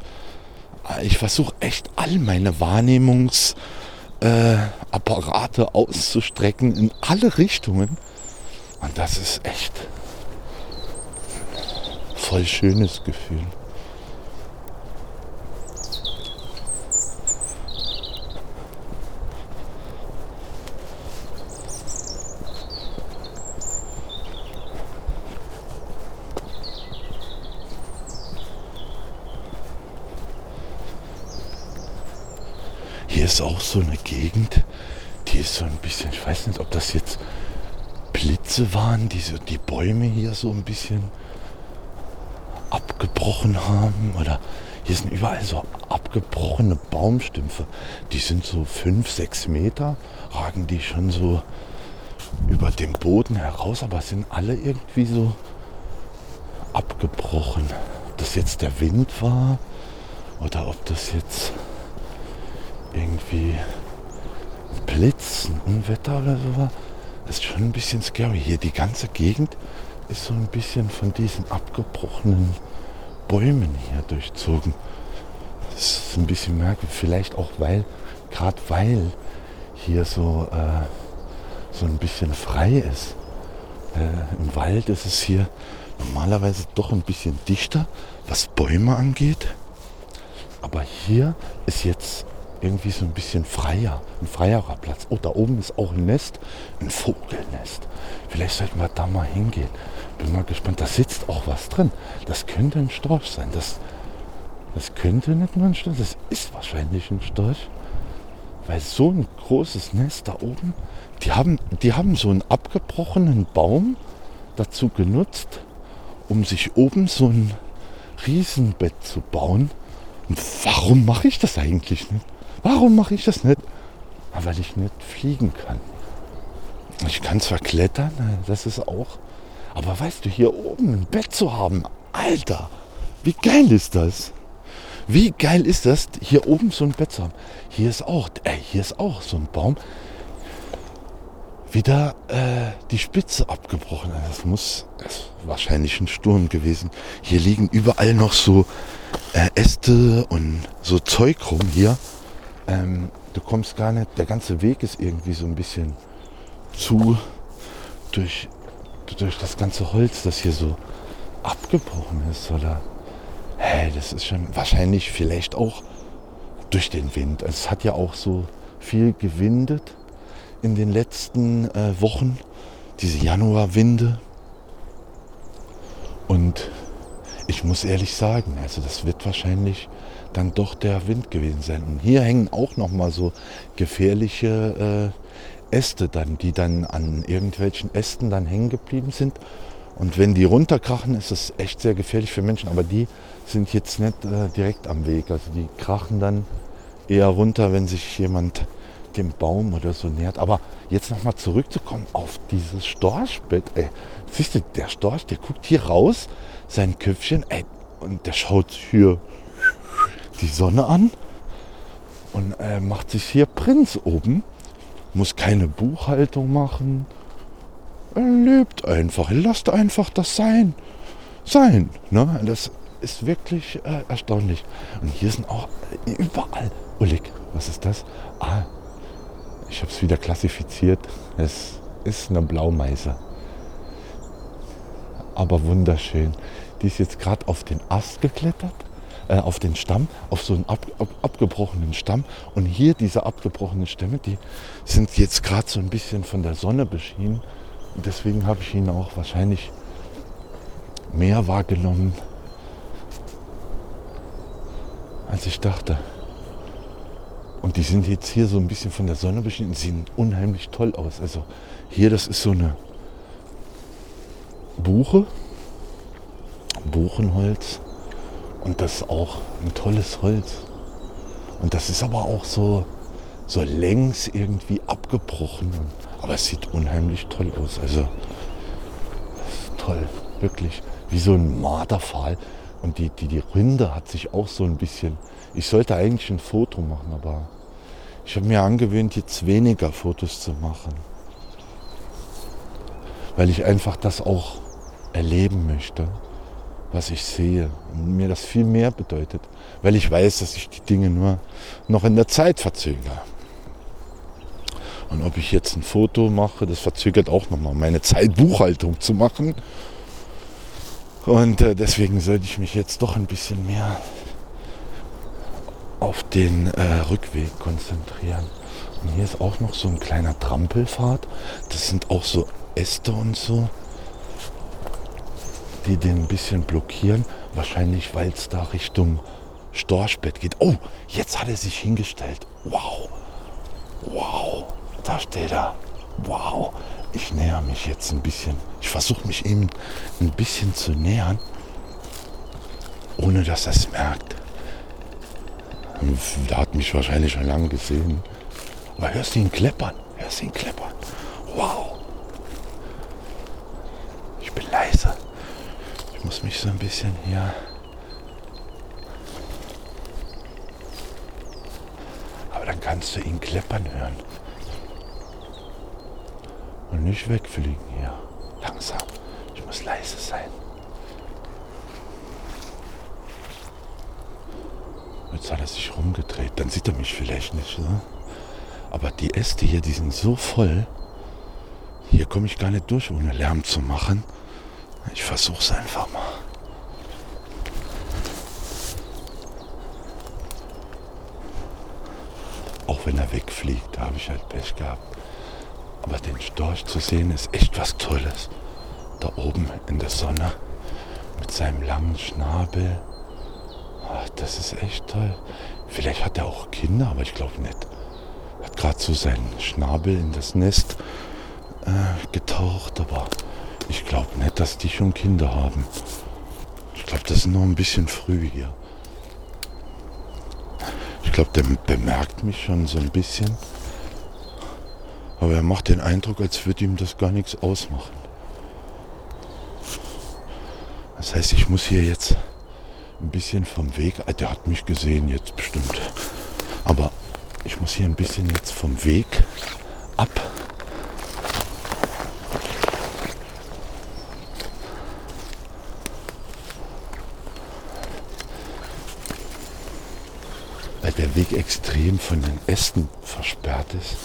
ich versuche echt all meine Wahrnehmungsapparate äh, auszustrecken in alle Richtungen. Und das ist echt voll schönes Gefühl. Ist auch so eine Gegend, die ist so ein bisschen, ich weiß nicht, ob das jetzt Blitze waren, die so die Bäume hier so ein bisschen abgebrochen haben oder hier sind überall so abgebrochene Baumstümpfe. Die sind so fünf, sechs Meter, ragen die schon so über dem Boden heraus, aber sind alle irgendwie so abgebrochen. Ob das jetzt der Wind war oder ob das jetzt irgendwie Blitz, ein Unwetter oder so war. Das ist schon ein bisschen scary. Hier die ganze Gegend ist so ein bisschen von diesen abgebrochenen Bäumen hier durchzogen. Das ist ein bisschen merkwürdig. Vielleicht auch weil, gerade weil hier so, äh, so ein bisschen frei ist. Äh, Im Wald ist es hier normalerweise doch ein bisschen dichter, was Bäume angeht. Aber hier ist jetzt irgendwie so ein bisschen freier, ein freierer Platz. Oh, da oben ist auch ein Nest, ein Vogelnest. Vielleicht sollten wir da mal hingehen. Bin mal gespannt. Da sitzt auch was drin. Das könnte ein Storch sein. Das, das könnte nicht nur ein Storch, das ist wahrscheinlich ein Storch. Weil so ein großes Nest da oben, die haben, die haben so einen abgebrochenen Baum dazu genutzt, um sich oben so ein Riesenbett zu bauen. Und warum mache ich das eigentlich nicht? Warum mache ich das nicht? weil ich nicht fliegen kann. Ich kann zwar klettern, das ist auch. Aber weißt du, hier oben ein Bett zu haben, Alter, wie geil ist das? Wie geil ist das, hier oben so ein Bett zu haben? Hier ist auch, ey, hier ist auch so ein Baum. Wieder äh, die Spitze abgebrochen. Das muss das wahrscheinlich ein Sturm gewesen. Hier liegen überall noch so äh, Äste und so Zeug rum hier. Ähm, du kommst gar nicht, der ganze Weg ist irgendwie so ein bisschen zu durch, durch das ganze Holz, das hier so abgebrochen ist, oder? Hey, das ist schon wahrscheinlich vielleicht auch durch den Wind. Es hat ja auch so viel gewindet in den letzten äh, Wochen, diese Januarwinde. Und ich muss ehrlich sagen, also das wird wahrscheinlich dann doch der Wind gewesen sein. Und hier hängen auch noch mal so gefährliche äh, Äste dann, die dann an irgendwelchen Ästen dann hängen geblieben sind. Und wenn die runterkrachen, ist es echt sehr gefährlich für Menschen. Aber die sind jetzt nicht äh, direkt am Weg. Also die krachen dann eher runter, wenn sich jemand dem Baum oder so nähert. Aber jetzt nochmal zurückzukommen auf dieses Storchbett. Ey, siehst du, der Storch, der guckt hier raus, sein Köpfchen, ey, und der schaut hier die Sonne an und äh, macht sich hier Prinz oben. Muss keine Buchhaltung machen. Er lebt einfach. Er lasst einfach das sein. Sein. Ne? Das ist wirklich äh, erstaunlich. Und hier sind auch äh, überall. Ullig, was ist das? Ah, ich habe es wieder klassifiziert. Es ist eine Blaumeise. Aber wunderschön. Die ist jetzt gerade auf den Ast geklettert äh, auf den Stamm, auf so einen ab, ab, abgebrochenen Stamm. Und hier diese abgebrochenen Stämme, die sind jetzt gerade so ein bisschen von der Sonne beschienen. Und deswegen habe ich ihn auch wahrscheinlich mehr wahrgenommen, als ich dachte. Und die sind jetzt hier so ein bisschen von der Sonne beschnitten, sehen unheimlich toll aus. Also hier, das ist so eine Buche, Buchenholz. Und das ist auch ein tolles Holz. Und das ist aber auch so, so längs irgendwie abgebrochen. Aber es sieht unheimlich toll aus. Also toll, wirklich. Wie so ein Marderpfahl. Und die, die, die Rinde hat sich auch so ein bisschen. Ich sollte eigentlich ein Foto machen, aber ich habe mir angewöhnt, jetzt weniger Fotos zu machen. Weil ich einfach das auch erleben möchte, was ich sehe. Und mir das viel mehr bedeutet. Weil ich weiß, dass ich die Dinge nur noch in der Zeit verzögere. Und ob ich jetzt ein Foto mache, das verzögert auch nochmal meine Zeit, Buchhaltung zu machen. Und äh, deswegen sollte ich mich jetzt doch ein bisschen mehr auf den äh, Rückweg konzentrieren. Und hier ist auch noch so ein kleiner Trampelpfad. Das sind auch so Äste und so, die den ein bisschen blockieren. Wahrscheinlich, weil es da Richtung Storchbett geht. Oh, jetzt hat er sich hingestellt. Wow. Wow. Da steht er. Wow. Ich näher mich jetzt ein bisschen. Ich versuche mich eben ein bisschen zu nähern, ohne dass er es merkt. Der hat mich wahrscheinlich schon lange gesehen. Aber hörst du ihn kleppern? Hörst du ihn kleppern? Wow. Ich bin leise. Ich muss mich so ein bisschen hier. Aber dann kannst du ihn kleppern hören. Und nicht wegfliegen hier. Langsam. Ich muss leise sein. Jetzt hat er sich rumgedreht. Dann sieht er mich vielleicht nicht. Ne? Aber die Äste hier, die sind so voll. Hier komme ich gar nicht durch, ohne Lärm zu machen. Ich versuche es einfach mal. Auch wenn er wegfliegt, da habe ich halt Pech gehabt. Aber den Storch zu sehen ist echt was Tolles. Da oben in der Sonne mit seinem langen Schnabel. Ach, das ist echt toll. Vielleicht hat er auch Kinder, aber ich glaube nicht. Hat gerade so seinen Schnabel in das Nest äh, getaucht, aber ich glaube nicht, dass die schon Kinder haben. Ich glaube, das ist noch ein bisschen früh hier. Ich glaube, der bemerkt mich schon so ein bisschen. Aber er macht den Eindruck, als würde ihm das gar nichts ausmachen. Das heißt, ich muss hier jetzt ein bisschen vom Weg, ah, der hat mich gesehen jetzt bestimmt, aber ich muss hier ein bisschen jetzt vom Weg ab. Der Weg extrem von den Ästen versperrt ist.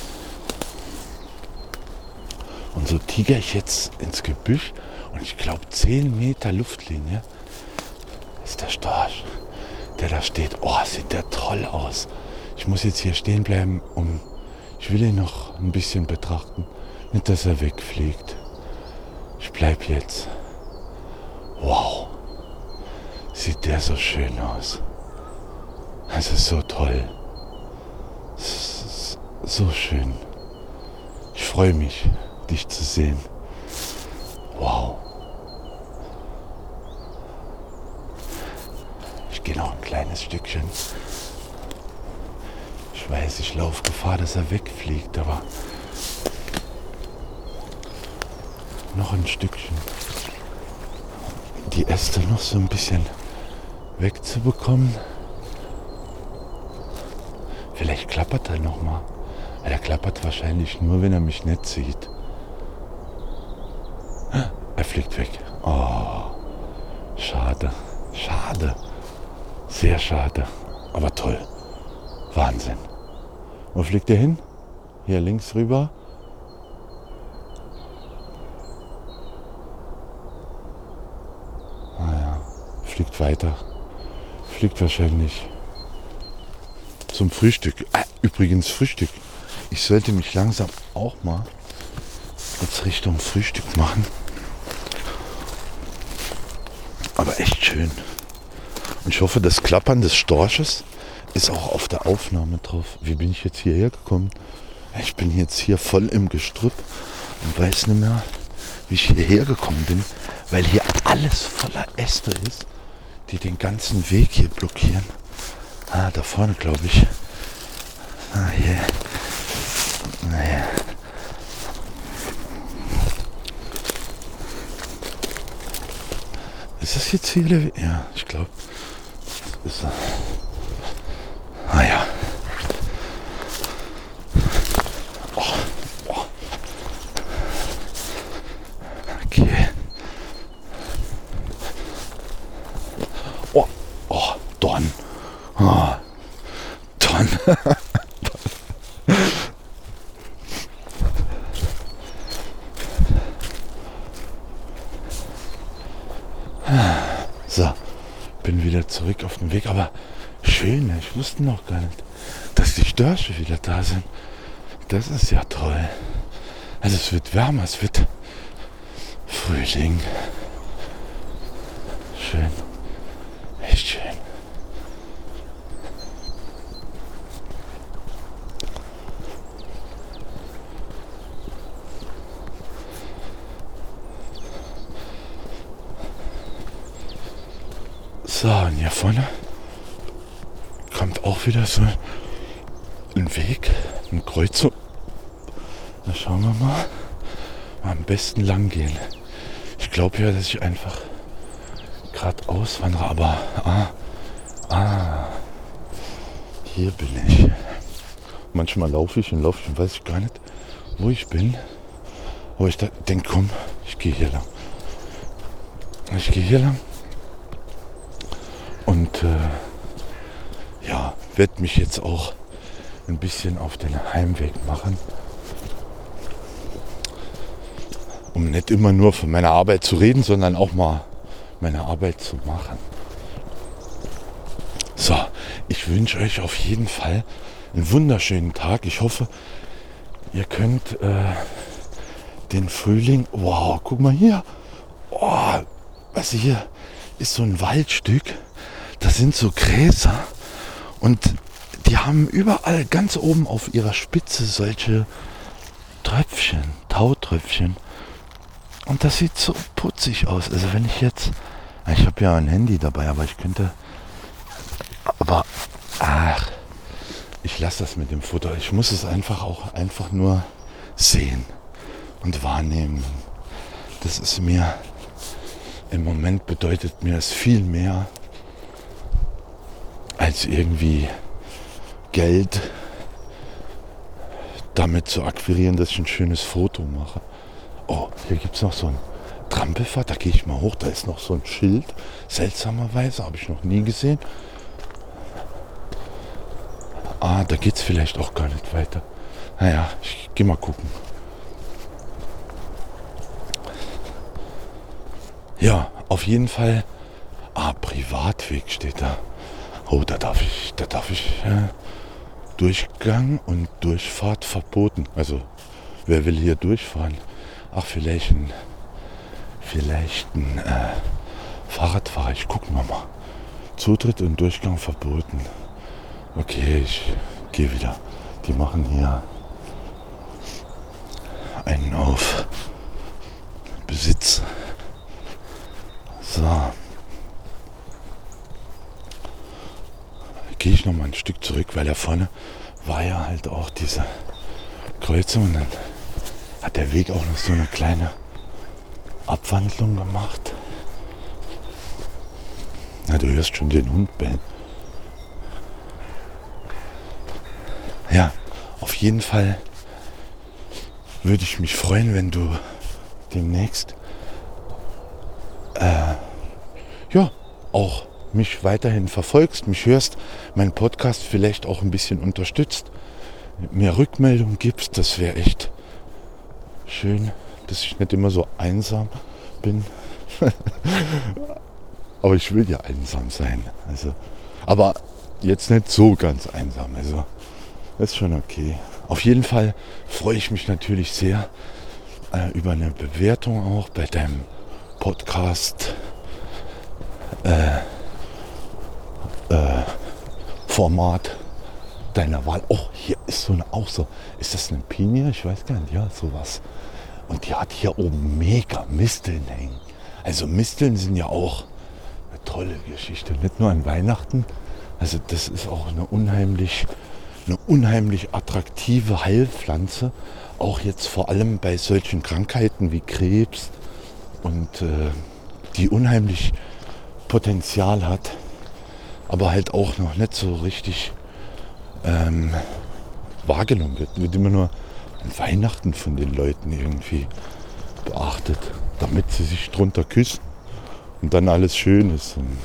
Und so tiger ich jetzt ins Gebüsch und ich glaube 10 Meter Luftlinie ist der Storch, der da steht. Oh, sieht der toll aus. Ich muss jetzt hier stehen bleiben, um. Ich will ihn noch ein bisschen betrachten. Nicht, dass er wegfliegt. Ich bleib jetzt. Wow. Sieht der so schön aus. Das ist so toll. So schön. Ich freue mich dich zu sehen. Wow. Ich gehe noch ein kleines Stückchen. Ich weiß, ich laufe Gefahr, dass er wegfliegt, aber noch ein Stückchen. Die Äste noch so ein bisschen wegzubekommen. Vielleicht klappert er noch mal. Er klappert wahrscheinlich nur, wenn er mich nicht sieht. Er fliegt weg. Oh, schade, schade. Sehr schade. Aber toll. Wahnsinn. Wo fliegt er hin? Hier links rüber. Ah fliegt weiter. Fliegt wahrscheinlich zum Frühstück. Ah, übrigens Frühstück. Ich sollte mich langsam auch mal jetzt Richtung Frühstück machen. Aber echt schön. Und ich hoffe, das Klappern des Storsches ist auch auf der Aufnahme drauf. Wie bin ich jetzt hierher gekommen? Ich bin jetzt hier voll im Gestrüpp und weiß nicht mehr, wie ich hierher gekommen bin, weil hier alles voller Äste ist, die den ganzen Weg hier blockieren. Ah, da vorne glaube ich. Ah, hier. Naja. Ist das jetzt hier? Ja, ich glaube. Ist er. Ah ja. Oh, oh. Okay. Oh, oh, Don. Oh, Don. So, bin wieder zurück auf dem Weg, aber schön, ne? ich wusste noch gar nicht, dass die Störche wieder da sind. Das ist ja toll. Also es wird wärmer, es wird Frühling. Schön. Echt schön. So, und hier vorne kommt auch wieder so ein Weg, eine Kreuzung. Da schauen wir mal. am besten lang gehen. Ich glaube ja, dass ich einfach geradeaus wandere, aber ah, ah, hier bin ich. Manchmal laufe ich und laufe ich und weiß ich gar nicht, wo ich bin. Aber ich denke, komm, ich gehe hier lang. Ich gehe hier lang. Und äh, ja, werde mich jetzt auch ein bisschen auf den Heimweg machen. Um nicht immer nur von meiner Arbeit zu reden, sondern auch mal meine Arbeit zu machen. So, ich wünsche euch auf jeden Fall einen wunderschönen Tag. Ich hoffe, ihr könnt äh, den Frühling. Wow, guck mal hier. Oh, was hier ist so ein Waldstück das sind so Gräser und die haben überall ganz oben auf ihrer Spitze solche Tröpfchen, Tautröpfchen. Und das sieht so putzig aus. Also wenn ich jetzt, ich habe ja ein Handy dabei, aber ich könnte, aber ach, ich lasse das mit dem Foto. Ich muss es einfach auch einfach nur sehen und wahrnehmen. Das ist mir im Moment bedeutet mir es viel mehr als irgendwie Geld damit zu akquirieren, dass ich ein schönes Foto mache. Oh, hier gibt es noch so ein Trampelfahrt, da gehe ich mal hoch, da ist noch so ein Schild. Seltsamerweise, habe ich noch nie gesehen. Ah, da geht es vielleicht auch gar nicht weiter. Naja, ich gehe mal gucken. Ja, auf jeden Fall. Ah, Privatweg steht da. Oh, da darf ich, da darf ich äh, Durchgang und Durchfahrt verboten. Also, wer will hier durchfahren? Ach, vielleicht ein, vielleicht ein äh, Fahrradfahrer. Ich gucke mal. Zutritt und Durchgang verboten. Okay, ich gehe wieder. Die machen hier einen auf Besitz. So. Gehe ich noch mal ein Stück zurück, weil da vorne war ja halt auch diese Kreuzung und dann hat der Weg auch noch so eine kleine Abwandlung gemacht. Na, du hörst schon den Hund bellen. Ja, auf jeden Fall würde ich mich freuen, wenn du demnächst äh, ja auch mich weiterhin verfolgst, mich hörst, meinen Podcast vielleicht auch ein bisschen unterstützt, mir Rückmeldungen gibst, das wäre echt schön, dass ich nicht immer so einsam bin. aber ich will ja einsam sein. Also, aber jetzt nicht so ganz einsam. Also, ist schon okay. Auf jeden Fall freue ich mich natürlich sehr äh, über eine Bewertung auch bei deinem Podcast. Äh, äh, Format deiner Wahl. Oh, hier ist so eine auch so. Ist das eine Pinie? Ich weiß gar nicht. Ja, sowas. Und die hat hier oben mega Misteln hängen. Also Misteln sind ja auch eine tolle Geschichte. Nicht nur an Weihnachten. Also das ist auch eine unheimlich, eine unheimlich attraktive Heilpflanze. Auch jetzt vor allem bei solchen Krankheiten wie Krebs und äh, die unheimlich Potenzial hat, aber halt auch noch nicht so richtig ähm, wahrgenommen wird. Wird immer nur an Weihnachten von den Leuten irgendwie beachtet, damit sie sich drunter küssen und dann alles schön ist. Und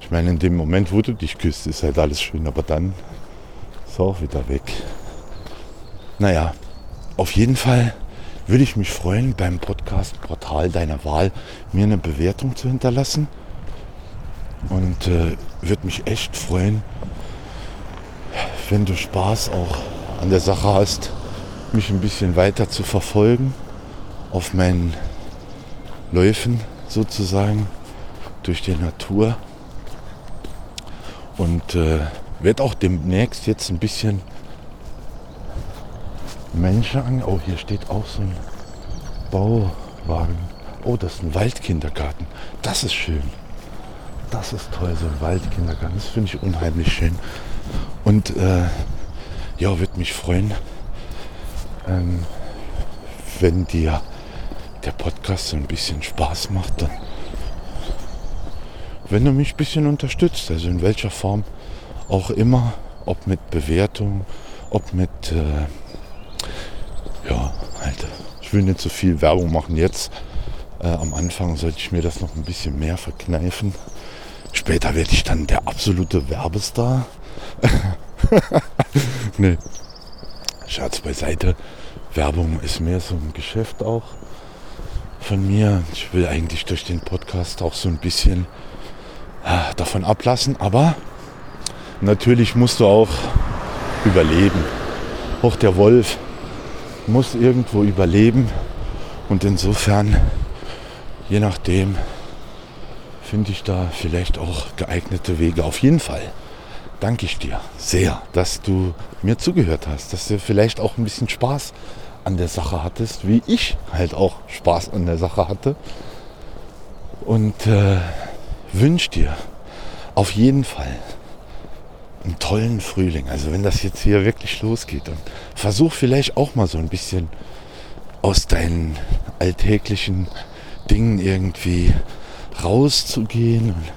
ich meine, in dem Moment, wo du dich küsst, ist halt alles schön, aber dann ist auch wieder weg. Naja, auf jeden Fall würde ich mich freuen, beim Podcast-Portal deiner Wahl mir eine Bewertung zu hinterlassen. Und äh, würde mich echt freuen, wenn du Spaß auch an der Sache hast, mich ein bisschen weiter zu verfolgen auf meinen Läufen sozusagen durch die Natur. Und äh, werde auch demnächst jetzt ein bisschen Menschen an. Oh, hier steht auch so ein Bauwagen. Oh, das ist ein Waldkindergarten. Das ist schön. Das ist toll, so ein Waldkindergarten. Das finde ich unheimlich schön. Und äh, ja, würde mich freuen, ähm, wenn dir der Podcast so ein bisschen Spaß macht, dann wenn du mich ein bisschen unterstützt, also in welcher Form auch immer, ob mit Bewertung, ob mit, äh, ja, halt, ich will nicht so viel Werbung machen jetzt. Äh, am Anfang sollte ich mir das noch ein bisschen mehr verkneifen. Später werde ich dann der absolute Werbestar. nee. Scherz beiseite. Werbung ist mehr so ein Geschäft auch von mir. Ich will eigentlich durch den Podcast auch so ein bisschen äh, davon ablassen. Aber natürlich musst du auch überleben. Auch der Wolf muss irgendwo überleben. Und insofern, je nachdem, finde ich da vielleicht auch geeignete Wege. Auf jeden Fall danke ich dir sehr, dass du mir zugehört hast, dass du vielleicht auch ein bisschen Spaß an der Sache hattest, wie ich halt auch Spaß an der Sache hatte. Und äh, wünsche dir auf jeden Fall einen tollen Frühling. Also wenn das jetzt hier wirklich losgeht und versuch vielleicht auch mal so ein bisschen aus deinen alltäglichen Dingen irgendwie rauszugehen und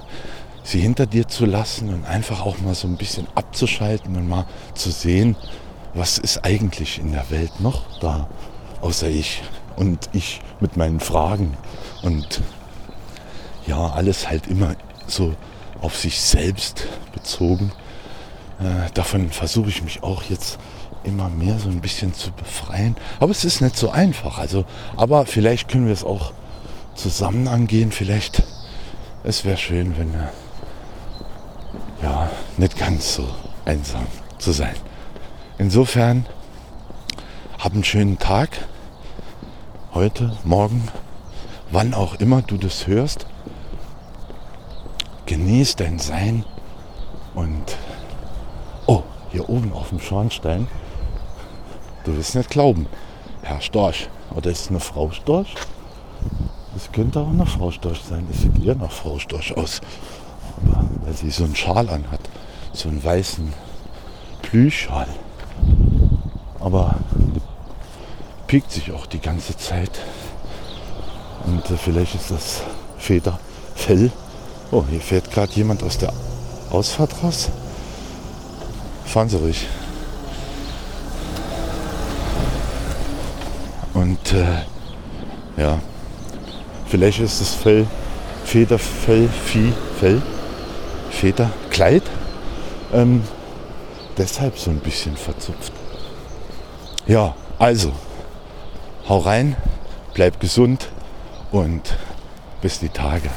sie hinter dir zu lassen und einfach auch mal so ein bisschen abzuschalten und mal zu sehen, was ist eigentlich in der Welt noch da, außer ich und ich mit meinen Fragen und ja, alles halt immer so auf sich selbst bezogen. Äh, davon versuche ich mich auch jetzt immer mehr so ein bisschen zu befreien. Aber es ist nicht so einfach. Also, aber vielleicht können wir es auch zusammen angehen. Vielleicht, es wäre schön, wenn äh, ja, nicht ganz so einsam zu sein. Insofern, hab einen schönen Tag. Heute, morgen, wann auch immer du das hörst. Genieß dein Sein und oh, hier oben auf dem Schornstein, du wirst nicht glauben, Herr Storch, oder ist eine Frau Storch? Das könnte auch eine Frau Storch sein. Das sieht eher nach Frau Storch aus. Aber weil sie so einen Schal anhat. So einen weißen Plüschschal. Aber piekt sich auch die ganze Zeit. Und äh, vielleicht ist das Federfell. Oh, hier fährt gerade jemand aus der Ausfahrt raus. Fahren Sie ruhig. Und äh, ja, Vielleicht ist das Fell, Federfell, Vieh, Fell, Feder, Kleid, ähm, deshalb so ein bisschen verzupft. Ja, also, hau rein, bleib gesund und bis die Tage.